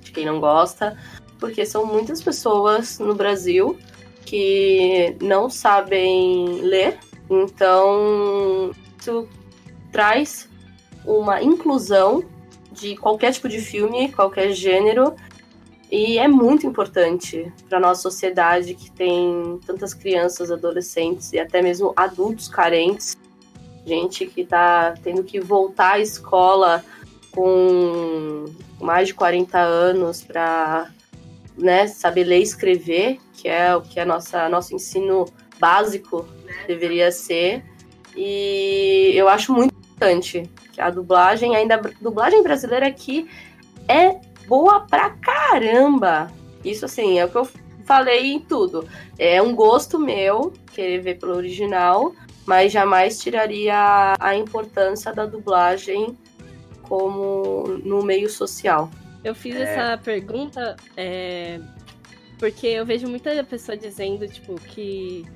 de quem não gosta, porque são muitas pessoas no Brasil que não sabem ler, então isso traz uma inclusão de qualquer tipo de filme, qualquer gênero, e é muito importante para nossa sociedade que tem tantas crianças, adolescentes e até mesmo adultos carentes, gente que está tendo que voltar à escola com mais de 40 anos para né, saber ler e escrever, que é o que é nossa nosso ensino básico deveria ser. E eu acho muito importante que a dublagem, ainda a dublagem brasileira aqui é boa pra caramba. Isso assim, é o que eu falei em tudo. É um gosto meu querer ver pelo original, mas jamais tiraria a importância da dublagem como no meio social. Eu fiz essa pergunta é, porque eu vejo muita pessoa dizendo, tipo, que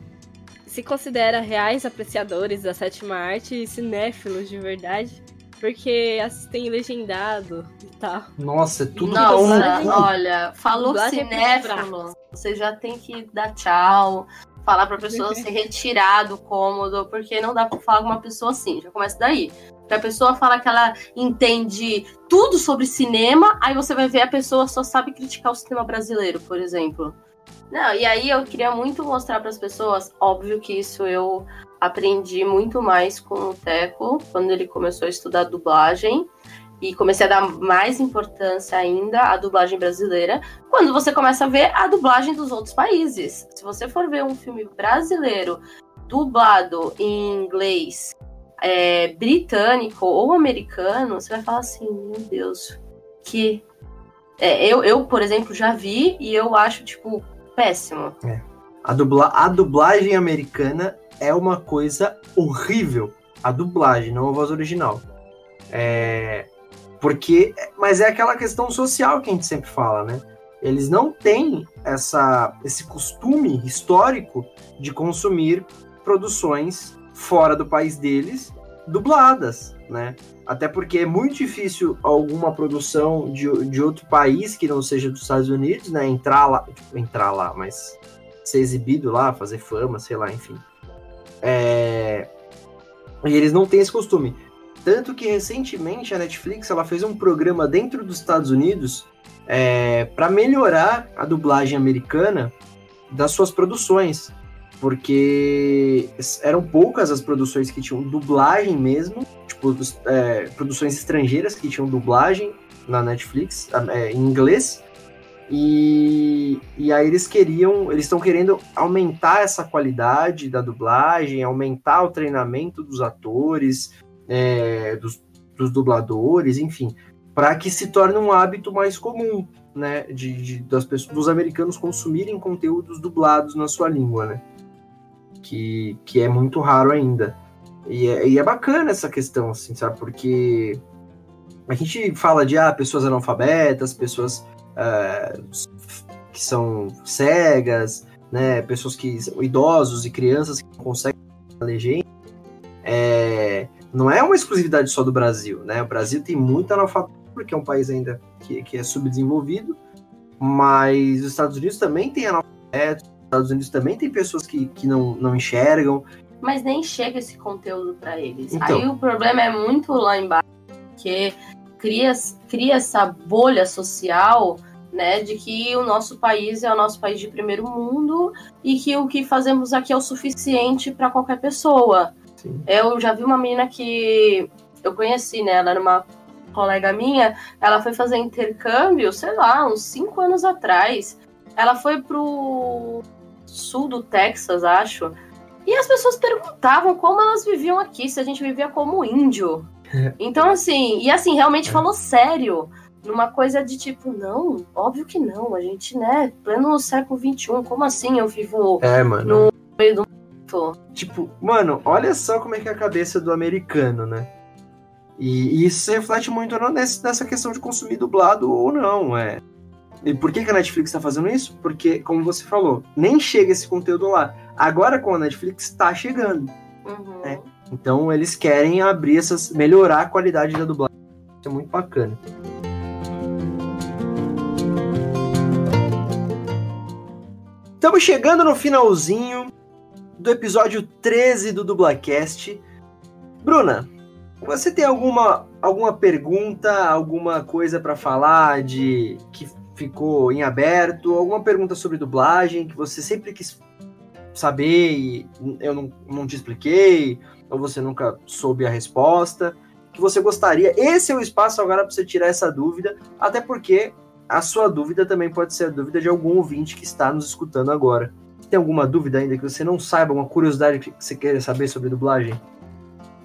se considera reais apreciadores da sétima arte e cinéfilos de verdade, porque assistem legendado e tal. Nossa, é tudo Nossa, tão... olha, falou é cinéfilo, você já tem que dar tchau, falar pra pessoa se retirar do cômodo, porque não dá pra falar com uma pessoa assim, já começa daí. Porque a pessoa fala que ela entende tudo sobre cinema, aí você vai ver a pessoa só sabe criticar o cinema brasileiro, por exemplo. Não, e aí eu queria muito mostrar para as pessoas, óbvio que isso eu aprendi muito mais com o Teco, quando ele começou a estudar dublagem, e comecei a dar mais importância ainda à dublagem brasileira, quando você começa a ver a dublagem dos outros países. Se você for ver um filme brasileiro dublado em inglês, é, britânico ou americano, você vai falar assim, meu Deus, que... É, eu, eu, por exemplo, já vi e eu acho, tipo, péssimo. A, dubla... a dublagem americana é uma coisa horrível. A dublagem, não a voz original. É... Porque. Mas é aquela questão social que a gente sempre fala, né? Eles não têm essa, esse costume histórico de consumir produções fora do país deles dubladas, né? Até porque é muito difícil alguma produção de, de outro país que não seja dos Estados Unidos, né? Entrar lá, tipo, entrar lá, mas ser exibido lá, fazer fama, sei lá, enfim. É... E eles não têm esse costume. Tanto que recentemente a Netflix ela fez um programa dentro dos Estados Unidos é, para melhorar a dublagem americana das suas produções. Porque eram poucas as produções que tinham dublagem mesmo, tipo, é, produções estrangeiras que tinham dublagem na Netflix é, em inglês. E, e aí eles queriam, eles estão querendo aumentar essa qualidade da dublagem, aumentar o treinamento dos atores, é, dos, dos dubladores, enfim, para que se torne um hábito mais comum, né, de, de- das pessoas, dos americanos consumirem conteúdos dublados na sua língua, né, que, que é muito raro ainda. E é, e é bacana essa questão, assim, sabe, porque a gente fala de ah, pessoas analfabetas, pessoas ah, que são cegas, né, pessoas que idosos e crianças que não conseguem legenda. É, não é uma exclusividade só do Brasil, né? O Brasil tem muito analfabeto, porque é um país ainda que, que é subdesenvolvido, mas os Estados Unidos também tem analfabetos, os Estados Unidos também tem pessoas que, que não, não enxergam. Mas nem chega esse conteúdo para eles. Então. Aí o problema é muito lá embaixo, porque cria, cria essa bolha social, né, de que o nosso país é o nosso país de primeiro mundo e que o que fazemos aqui é o suficiente para qualquer pessoa. Sim. Eu já vi uma menina que eu conheci, né, ela era uma colega minha, ela foi fazer intercâmbio, sei lá, uns cinco anos atrás. Ela foi pro sul do Texas, acho. E as pessoas perguntavam como elas viviam aqui, se a gente vivia como índio. Então, assim, e assim, realmente falou sério. Numa coisa de tipo, não, óbvio que não. A gente, né, pleno século XXI, como assim eu vivo É, no meio do. Tipo, mano, olha só como é que é a cabeça do americano, né? E, e isso reflete muito nessa questão de consumir dublado ou não, é. E por que, que a Netflix tá fazendo isso? Porque, como você falou, nem chega esse conteúdo lá. Agora com a Netflix tá chegando. Uhum. É. Então eles querem abrir essas. melhorar a qualidade da dublagem. Isso é muito bacana. Estamos chegando no finalzinho do episódio 13 do Dublacast. Bruna, você tem alguma, alguma pergunta, alguma coisa pra falar de que ficou em aberto? Alguma pergunta sobre dublagem que você sempre quis saber e eu não, não te expliquei? Ou você nunca soube a resposta? Que você gostaria? Esse é o espaço agora para você tirar essa dúvida, até porque a sua dúvida também pode ser a dúvida de algum ouvinte que está nos escutando agora. Tem alguma dúvida ainda que você não saiba, uma curiosidade que você queira saber sobre dublagem?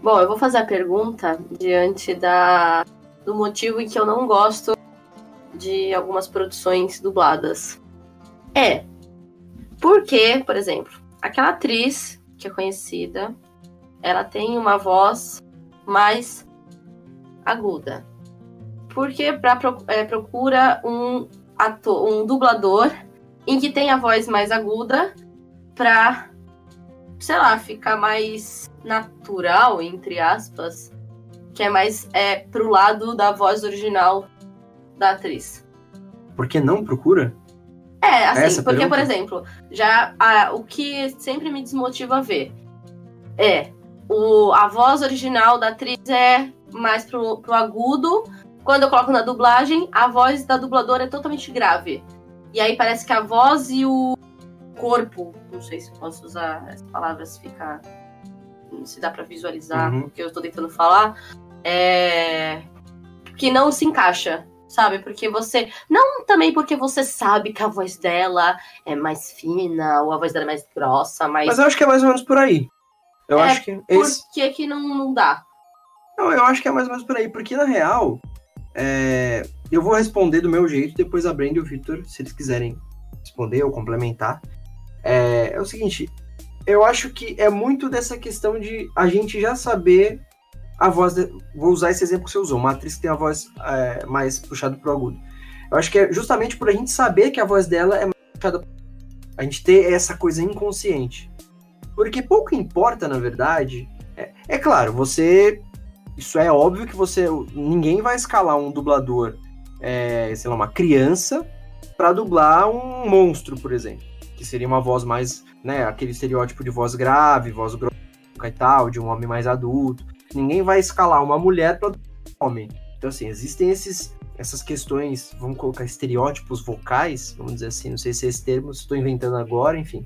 Bom, eu vou fazer a pergunta diante da, do motivo em que eu não gosto de algumas produções dubladas. É, porque, por exemplo, aquela atriz que é conhecida, ela tem uma voz mais aguda. Porque pra, é, procura um ator, um dublador em que tem a voz mais aguda pra, sei lá, ficar mais natural, entre aspas, que é mais é, pro lado da voz original da atriz. Por que não procura? É, assim, Essa porque, pergunta? por exemplo, já a- o que sempre me desmotiva a ver é o, a voz original da atriz é mais pro, pro agudo. Quando eu coloco na dublagem, a voz da dubladora é totalmente grave. E aí parece que a voz e o corpo, não sei se posso usar as palavras, fica. Se dá pra visualizar Uhum. o que eu tô tentando falar, é. que não se encaixa, sabe? Porque você. Não também porque você sabe que a voz dela é mais fina, ou a voz dela é mais grossa, mais. Mas eu acho que é mais ou menos por aí. Eu É, acho que Por esse, que, que não, não dá? Não, eu acho que é mais ou menos por aí, porque na real, é, eu vou responder do meu jeito, depois a Brenda e o Victor, se eles quiserem responder ou complementar. É, é o seguinte, eu acho que é muito dessa questão de a gente já saber a voz. de- vou usar esse exemplo que você usou, uma atriz que tem a voz é, mais puxada pro agudo. Eu acho que é justamente por a gente saber que a voz dela é mais puxada a gente ter essa coisa inconsciente. Porque pouco importa, na verdade. É, é claro, você isso é óbvio que você. Ninguém vai escalar um dublador, é, sei lá, uma criança, pra dublar um monstro, por exemplo. Que seria uma voz mais, né, aquele estereótipo de voz grave, voz grossa e tal, de um homem mais adulto. Ninguém vai escalar uma mulher um homem. Então, assim, existem esses, essas questões, vamos colocar estereótipos vocais, vamos dizer assim, não sei se é esse termo, estou inventando agora, enfim.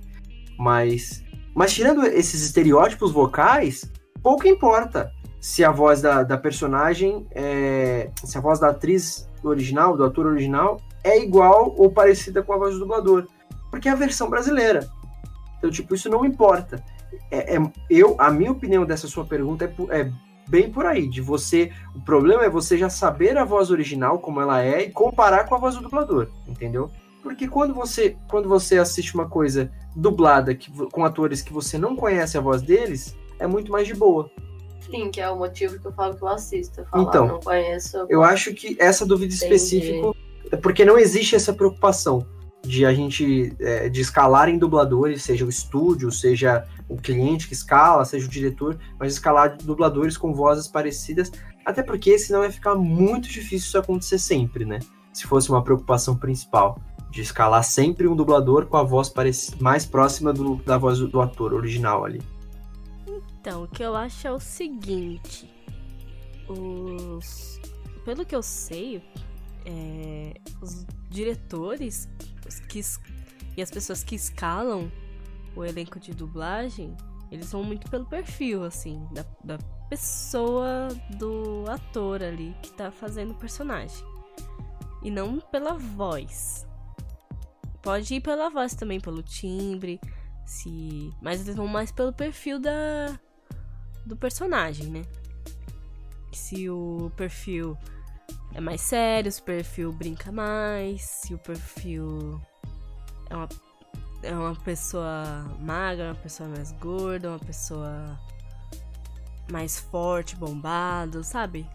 Mas, mas tirando esses estereótipos vocais, pouco importa se a voz da, da personagem, é, se a voz da atriz original, do ator original, é igual ou parecida com a voz do dublador. Porque é a versão brasileira. Então, tipo, isso não importa. É, é- eu, a minha opinião dessa sua pergunta é, é bem por aí, de você. O problema é você já saber a voz original, como ela é, e comparar com a voz do dublador, entendeu? Porque quando você, quando você assiste uma coisa dublada que, com atores que você não conhece a voz deles, é muito mais de boa. Sim, que é o motivo que eu falo que eu assisto. Eu falo, Então, ah, não conheço. Eu acho que essa dúvida Entendi. específica é porque não existe essa preocupação de a gente é, de escalar em dubladores, seja o estúdio, seja o cliente que escala, seja o diretor, mas escalar dubladores com vozes parecidas, até porque senão vai ficar muito difícil isso acontecer sempre, né? Se fosse uma preocupação principal de escalar sempre um dublador com a voz mais próxima do- da voz do, ator original ali. Então, o que eu acho é o seguinte. Os... Pelo que eu sei, é, os diretores que, e as pessoas que escalam o elenco de dublagem, eles vão muito pelo perfil, assim, da, da pessoa, do ator ali que tá fazendo o personagem. E não pela voz. Pode ir pela voz também, pelo timbre, se, mas eles vão mais pelo perfil da do personagem, né? Se o perfil é mais sério, se o perfil brinca mais, se o perfil é uma, é uma pessoa magra, uma pessoa mais gorda, uma pessoa mais forte, bombado, sabe?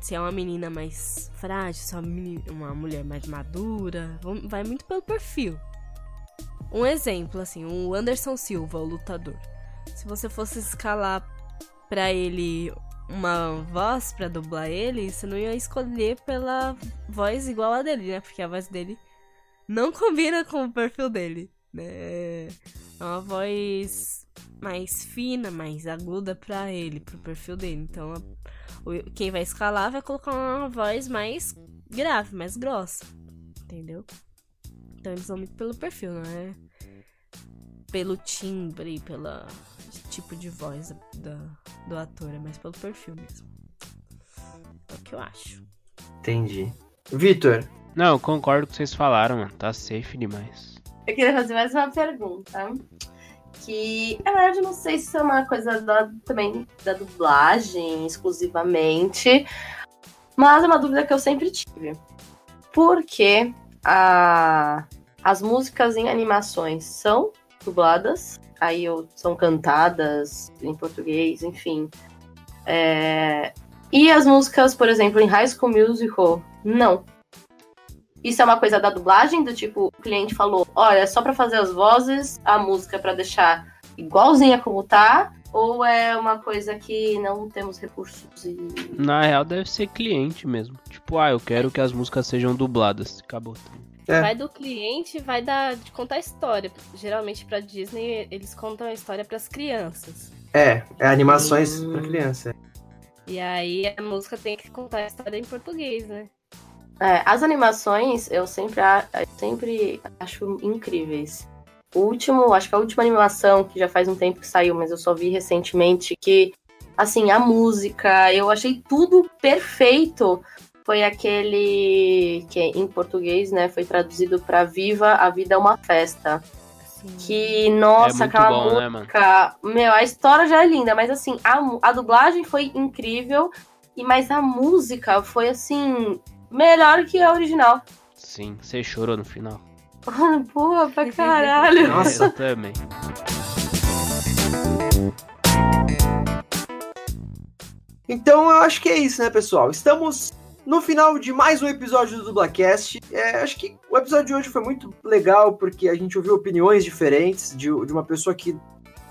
Se é uma menina mais frágil, se é uma, menina, uma mulher mais madura, vai muito pelo perfil. Um exemplo, assim, o Anderson Silva, o lutador. Se você fosse escalar para ele uma voz para dublar ele, você não ia escolher pela voz igual a dele, né? Porque a voz dele não combina com o perfil dele, né? É uma voz mais fina, mais aguda para ele, pro perfil dele. Então, quem vai escalar vai colocar uma voz mais grave, mais grossa, entendeu? Então eles vão muito pelo perfil, não é? Pelo timbre, pelo tipo de voz da, do ator, é mais pelo perfil mesmo. É o que eu acho. Entendi. Vitor. Não, eu concordo com o que vocês falaram, mano. Tá safe demais. Eu queria fazer mais uma pergunta. Que, na verdade, não sei se é uma coisa da, também da dublagem exclusivamente, mas é uma dúvida que eu sempre tive. Por que a, as músicas em animações são dubladas, aí são cantadas em português, enfim. É... E as músicas, por exemplo, em High School Musical, não. Isso é uma coisa da dublagem, do tipo, o cliente falou, olha, é só para fazer as vozes, a música para deixar igualzinha como tá, ou é uma coisa que não temos recursos e... Na real deve ser cliente mesmo. Tipo, ah, eu quero que as músicas sejam dubladas. Acabou. É. Vai do cliente, vai da, de contar a história. Geralmente pra Disney eles contam a história para as crianças. É, é animações hum. para criança. E aí a música tem que contar a história em português, né? É, as animações eu sempre, eu sempre acho incríveis. O último, acho que a última animação, que já faz um tempo que saiu, mas eu só vi recentemente, que, assim, a música, eu achei tudo perfeito foi aquele que em português, né, foi traduzido para Viva a Vida é uma Festa. Sim. Que, nossa, é aquela bom, né, música. Né, meu, a história já é linda, mas assim, a, a dublagem foi incrível, e mas a música foi assim, melhor que a original. Sim, você chorou no final. Pô, pra caralho. Nossa, Eu também. Então eu acho que é isso, né, pessoal? Estamos no final de mais um episódio do Dublacast. É, acho que o episódio de hoje foi muito legal porque a gente ouviu opiniões diferentes de, de uma pessoa que,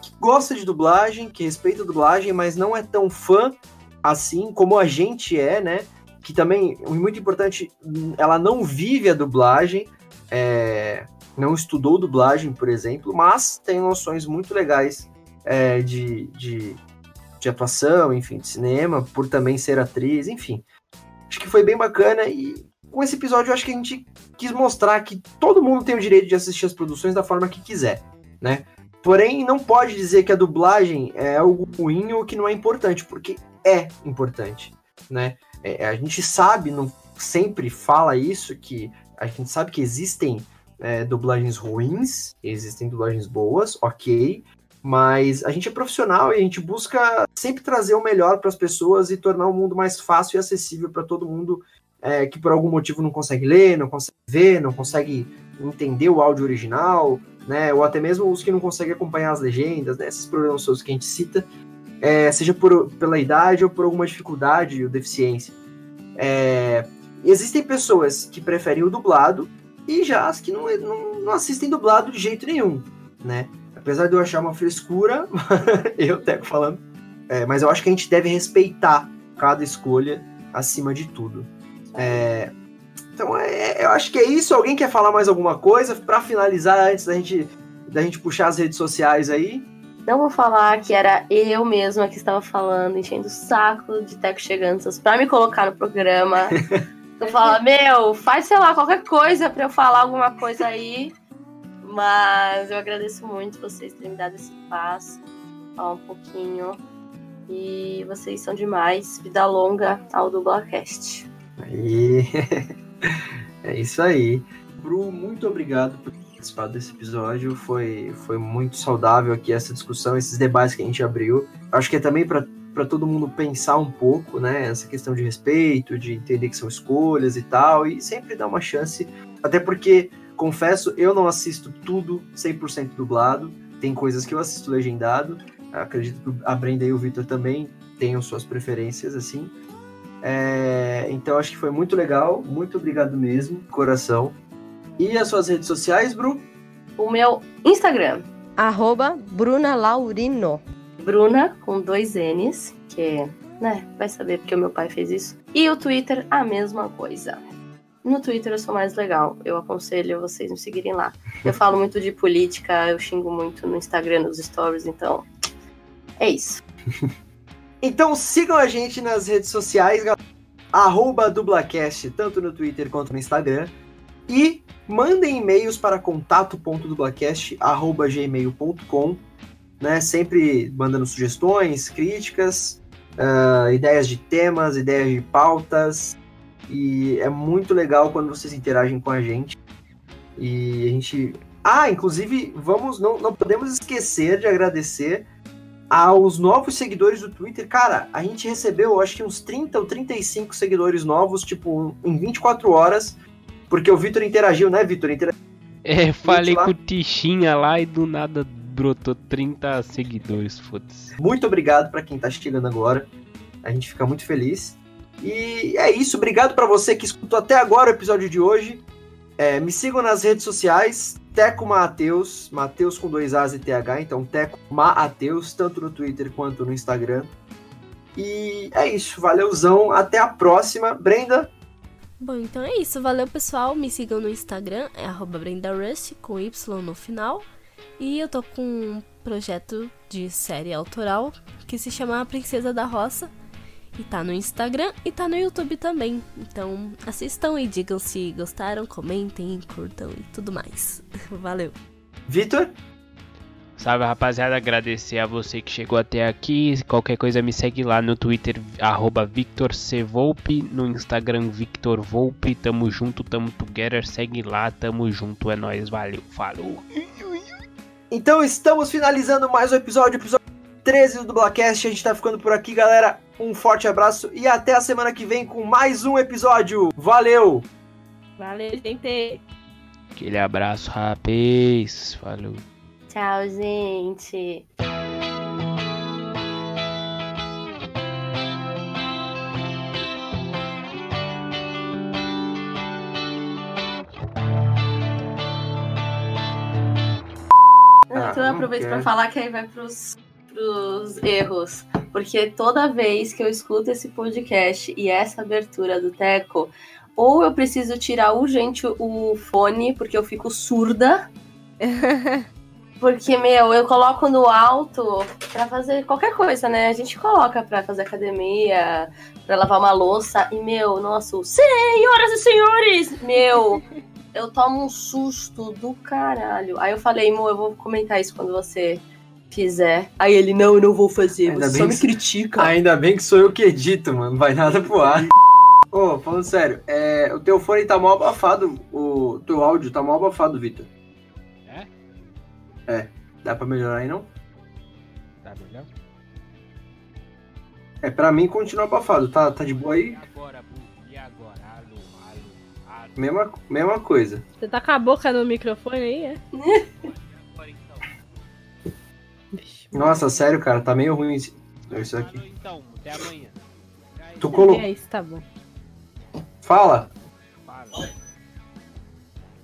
que gosta de dublagem, que respeita a dublagem, mas não é tão fã assim como a gente é, né? Que também, muito importante, ela não vive a dublagem, é, não estudou dublagem, por exemplo, mas tem noções muito legais é, de, de, de atuação, enfim, de cinema, por também ser atriz, enfim. Acho que foi bem bacana e com esse episódio eu acho que a gente quis mostrar que todo mundo tem o direito de assistir as produções da forma que quiser, né? Porém, não pode dizer que a dublagem é algo ruim ou que não é importante, porque é importante, né? É, a gente sabe, não sempre fala isso, que a gente sabe que existem é, dublagens ruins, existem dublagens boas, ok, mas a gente é profissional e a gente busca sempre trazer o melhor para as pessoas e tornar o mundo mais fácil e acessível para todo mundo é, que por algum motivo não consegue ler, não consegue ver, não consegue entender o áudio original, né? Ou até mesmo os que não conseguem acompanhar as legendas, né? Esses problemas todos que a gente cita, é, seja por, pela idade ou por alguma dificuldade ou deficiência. É, existem pessoas que preferem o dublado e já as que não, não, não assistem dublado de jeito nenhum, né? apesar de eu achar uma frescura, eu teco falando, é, mas eu acho que a gente deve respeitar cada escolha acima de tudo. É, então, é, eu acho que é isso. Alguém quer falar mais alguma coisa para finalizar antes da gente, da gente puxar as redes sociais aí? Não vou falar que era eu mesma que estava falando, enchendo o saco de Teco Cheganças para me colocar no programa. Eu falo, meu, faz, sei lá, qualquer coisa para eu falar alguma coisa aí. Mas eu agradeço muito vocês terem me dado esse espaço, falar um pouquinho. E vocês são demais. Vida longa ao Dublacast. Aí. é isso aí. Bru, muito obrigado por participar desse episódio. Foi, foi muito saudável aqui essa discussão, esses debates que a gente abriu. Acho que é também para para todo mundo pensar um pouco, né? Essa questão de respeito, de entender que são escolhas e tal, e sempre dar uma chance. Até porque, confesso, eu não assisto tudo 100% dublado. Tem coisas que eu assisto legendado. Acredito que a Brenda e o Victor também tenham suas preferências, assim. É, então acho que foi muito legal. Muito obrigado mesmo, coração. E as suas redes sociais, Bru? O meu Instagram. Arroba Bruna Laurino. Bruna com dois N's, que, né, vai saber porque o meu pai fez isso. E o Twitter, a mesma coisa. No Twitter eu sou mais legal. Eu aconselho vocês me seguirem lá. Eu falo muito de política, eu xingo muito no Instagram, nos stories, então. É isso. então sigam a gente nas redes sociais, arroba dublacast, tanto no Twitter quanto no Instagram. E mandem e-mails para contato.dublacast.gmail.com né? Sempre mandando sugestões, críticas, uh, ideias de temas, ideias de pautas. E é muito legal quando vocês interagem com a gente. E a gente. Ah, inclusive, vamos. Não, não podemos esquecer de agradecer aos novos seguidores do Twitter. Cara, a gente recebeu, acho que uns 30 ou 35 seguidores novos, tipo, em 24 horas. Porque o Vitor interagiu, né, Vitor? Interagiu. É, falei com o Tichinha lá e do nada brotou 30 seguidores, foda-se. Muito obrigado para quem tá chegando agora. A gente fica muito feliz. E é isso, obrigado para você que escutou até agora o episódio de hoje. É, me sigam nas redes sociais, Teco Mateus, Mateus com dois As e TH, então Teco Mateus, tanto no Twitter quanto no Instagram. E é isso, valeuzão, até a próxima. Brenda? Bom, então é isso, valeu pessoal, me sigam no Instagram, é BrendaRust, com Y no final. E eu tô com um projeto de série autoral que se chama A Princesa da Roça. E tá no Instagram e tá no YouTube também. Então assistam e digam se gostaram, comentem, curtam e tudo mais. Valeu. Vitor? Salve rapaziada, agradecer a você que chegou até aqui. Qualquer coisa me segue lá no Twitter, arroba VictorCvolpe, no Instagram Victor Volpe. Tamo junto, tamo together, segue lá, tamo junto, é nóis, valeu, falou. Então estamos finalizando mais um episódio, episódio 13 do Dublacast. A gente tá ficando por aqui, galera. Um forte abraço e até a semana que vem com mais um episódio. Valeu! Valeu, gente! Aquele abraço, rapaz. Falou. Tchau, gente. Ah, então eu aproveito para falar que aí vai pros, pros erros. Porque toda vez que eu escuto esse podcast e essa abertura do Teco, ou eu preciso tirar urgente o fone, porque eu fico surda. Porque, meu, eu coloco no alto para fazer qualquer coisa, né? A gente coloca para fazer academia, para lavar uma louça. E, meu, nossa, senhoras e senhores, meu, eu tomo um susto do caralho. Aí eu falei, mo, eu vou comentar isso quando você fizer. Aí ele, não, eu não vou fazer, ainda você só me critica. Ainda bem que sou eu que edito, mano. Vai nada pro ar. Ô, oh, falando sério, é, o teu fone tá mal abafado, o teu áudio tá mal abafado, Vitor. É? Dá pra melhorar aí, não? Tá melhor? É, pra mim continua abafado. Tá, tá de boa aí? Agora, e agora? Alô, alô. Mesma, mesma coisa. Você tá com a boca no microfone aí, é? Nossa, sério, cara, tá meio ruim isso aqui. Então, até amanhã. Tu colocou. É isso, tá bom. Fala. Fala.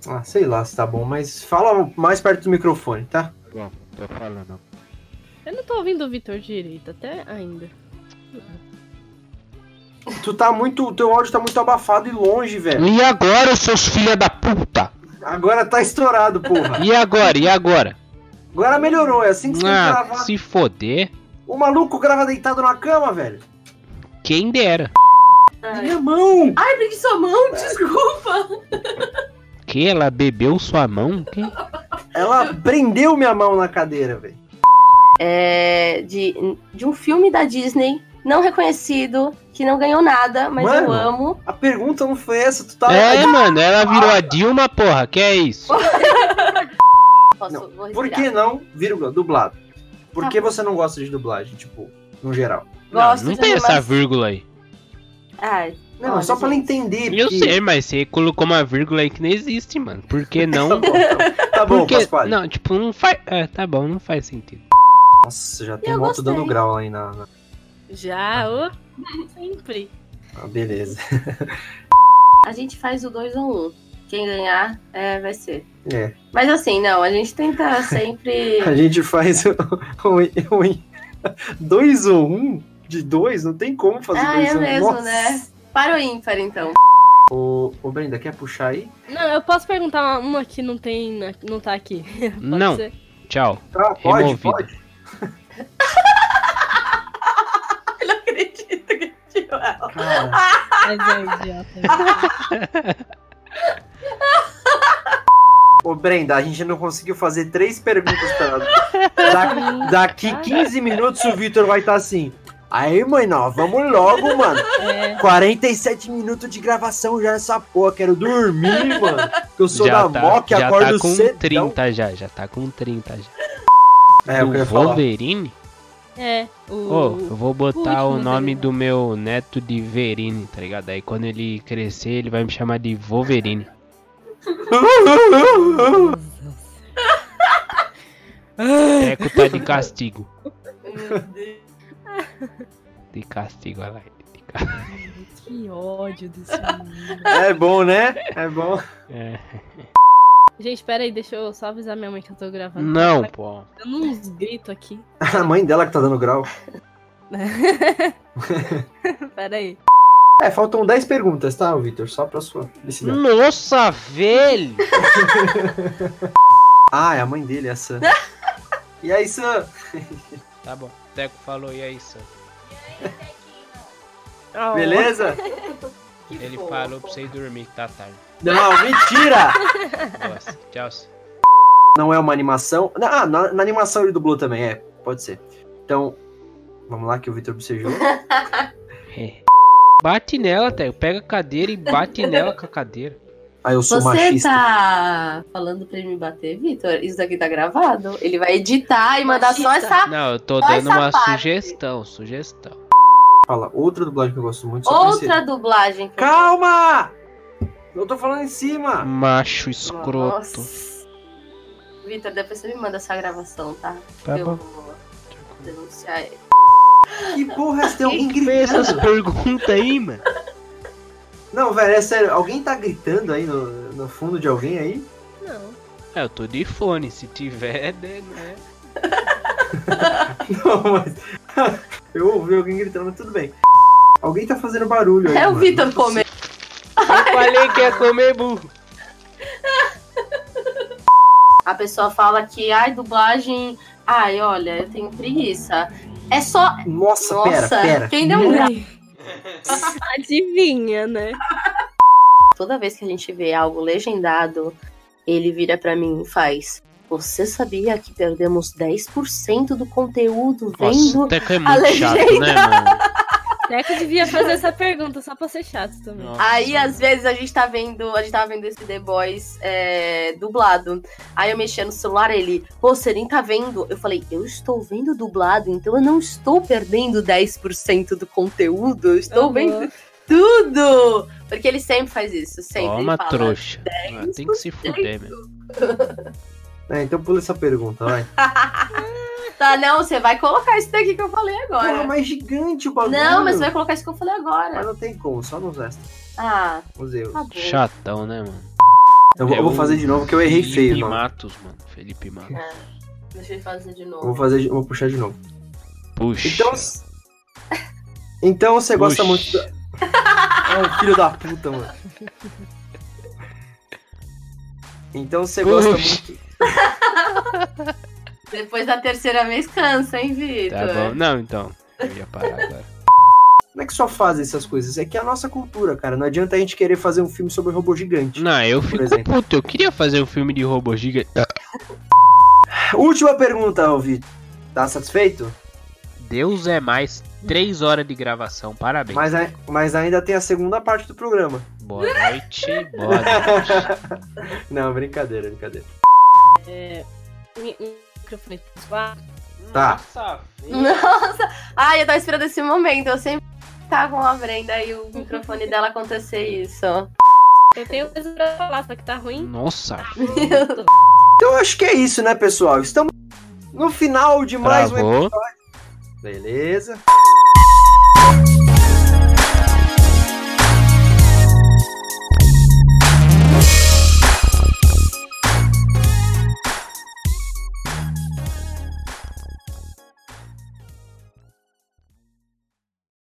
Ah, sei lá se tá bom, mas fala mais perto do microfone, tá? Bom, tô falando. Eu não tô ouvindo o Vitor direito, até ainda. Tu tá muito. O teu áudio tá muito abafado e longe, velho. E agora, seus filha da puta? Agora tá estourado, porra. E agora? E agora? Agora melhorou, é assim que você ah, tem que gravar. Se foder. O maluco grava deitado na cama, velho. Quem dera. Ai. Minha mão! Ai, peguei sua mão, desculpa. Que? Ela bebeu sua mão? Que? Ela prendeu minha mão na cadeira, velho. é, de, de um filme da Disney não reconhecido, que não ganhou nada, mas Mano. eu amo. A pergunta não foi essa, tu tá. É, mano, ela virou a Dilma, porra, que é isso? Posso, Não, vou Por que não, vírgula, dublado? Por Tá que você não gosta de dublagem, tipo, no geral? Não, Gosto não de tem essa animação. vírgula aí. Ai, Não, olha, só pra ela gente. entender. Eu porque- sei, mas você colocou uma vírgula aí que não existe, mano. Por que Tá não? bom, tá, tá bom Porque, Pasquale. não, tipo, não faz. É, tá bom, não faz sentido. Nossa, já tem Eu moto gostei. dando grau aí na. na- Já, ô, sempre. Ah, beleza. A gente faz o 2 ou 1. Um. Quem ganhar é, vai ser. É. Mas assim, não, a gente tenta sempre. A gente faz o. o, o dois ou um? De dois? Não tem como fazer Ah, dois é ou um. mesmo, Nossa. né? Para o ímpar, então. Ô, ô, Brenda, quer puxar aí? Não, eu posso perguntar uma, uma que não tem, não tá aqui. Pode Não. ser? Tchau. Tá, pode, Removido. pode. Eu não acredito que tirou ela. Cara, Mas é idiota. ô, Brenda, a gente não conseguiu fazer três perguntas pra ela. Da- daqui 15 minutos o Vitor vai estar assim. Aí, mãe, não, vamos logo, mano. É, 47 minutos de gravação já nessa porra. Quero dormir, mano. Que eu sou já da tá, MOC, já acordo tá com cedão. 30 já, já tá com 30 já. É, eu Do queria falar. Wolverine? é. O... Ô, eu vou botar o último nome do meu neto de Verine, tá ligado? Aí quando ele crescer, ele vai me chamar de Wolverine. Teco tá de castigo. Meu Deus. De castigo, olha lá. De ca- Que ódio desse menino. É bom, né? É bom. É. Gente, pera aí, deixa eu só avisar minha mãe que eu tô gravando. Não, Tá pô. dando uns gritos aqui. A mãe dela que tá dando grau. Pera aí. É, faltam 10 perguntas, tá, Vitor? Só pra sua felicidade. Nossa, velho! Ah, é a mãe dele, essa. E aí, Sam? Tá bom. Teco falou, e aí, Sam? Oh, Beleza? Que Ele fofo. falou pra você ir dormir, que tá tarde. Não, mentira! Nossa, tchau. Não é uma animação. Ah, na, na animação ele dublou também, é. Pode ser. Então, vamos lá que o Vitor bocejou. É. Bate nela, Teco. Pega a cadeira e bate nela com a cadeira. Ah, eu sou Você machista. tá falando pra ele me bater, Vitor? Isso daqui tá gravado? Ele vai editar e mandar só Machista. essa Não, eu tô Só dando uma parte. sugestão, sugestão. Fala, outra dublagem que eu gosto muito. Só outra dublagem. que Calma! Eu tô falando em cima! Macho escroto. Nossa. Vitor, depois você me manda essa gravação, tá? Tá eu bom. vou denunciar ele. Que porra, tem alguém Quem fez essas gritando? perguntas aí, mano? Não, velho, é sério. Alguém tá gritando aí no, no fundo de alguém aí? Não. É, eu tô de fone, se tiver, né? né? Não, mas. eu ouvi alguém gritando, mas tudo bem. Alguém tá fazendo barulho aí. É o. Vitor comer. Eu falei que ia comer burro. A pessoa fala que, ai, dublagem. Ai, olha, eu tenho preguiça. É só. Nossa, Nossa, pera, pera. quem deu um. Adivinha, né? Toda vez que a gente vê algo legendado, ele vira pra mim e faz. Você sabia que perdemos 10% do conteúdo Nossa, vendo? o Teco é a muito chato, legenda. né, mano? Teco devia fazer essa pergunta só pra ser chato também. Nossa. Aí, às vezes, a gente tá vendo, a gente tava vendo esse The Boys é, dublado. Aí eu mexia no celular, ele, pô, você nem tá vendo. Eu falei, eu estou vendo dublado, então eu não estou perdendo 10% do conteúdo, eu estou Aham. vendo tudo. Porque ele sempre faz isso, sempre. Toma, ele fala, trouxa. Ah, tem que se fuder, mesmo. É, então pula essa pergunta, vai. Tá, não, você vai colocar isso daqui que eu falei agora. Porra, mas gigante o bagulho. Não, mas você vai colocar isso que eu falei Mas agora. não tem como, só nos extras. Ah, Os erros. tá. Chatão, né, mano? Eu vou, É eu vou o fazer de novo que eu errei Felipe feio, mano. Matos, mano. Felipe Matos. Deixa eu fazer de novo. vou fazer, de- vou puxar de novo. Puxa. Então, então você gosta Puxa. muito da... É um filho da puta, mano. Então você gosta Puxa. muito. Depois da terceira vez cansa, hein, Vitor? Tá bom. Não, então. Eu ia parar agora. Como é que só fazem essas coisas? É que é a nossa cultura, cara. Não adianta a gente querer fazer um filme sobre robô gigante. Não, eu fico exemplo. puto. Eu queria fazer um filme de robô gigante. Última pergunta, Vitor. Tá satisfeito? Deus é mais. Três horas de gravação, parabéns. Mas, mas ainda tem a segunda parte do programa. Boa noite, boa noite. Não, brincadeira, brincadeira. Mi- mi- Microfone. Tá. Nossa, Nossa! Ai, eu tava esperando esse momento. Eu sempre tá com a Brenda e o microfone dela acontecer isso. Eu tenho coisa pra falar, só que tá ruim. Nossa. Então acho que é isso, né, pessoal? Estamos no final de mais um Travou. Beleza.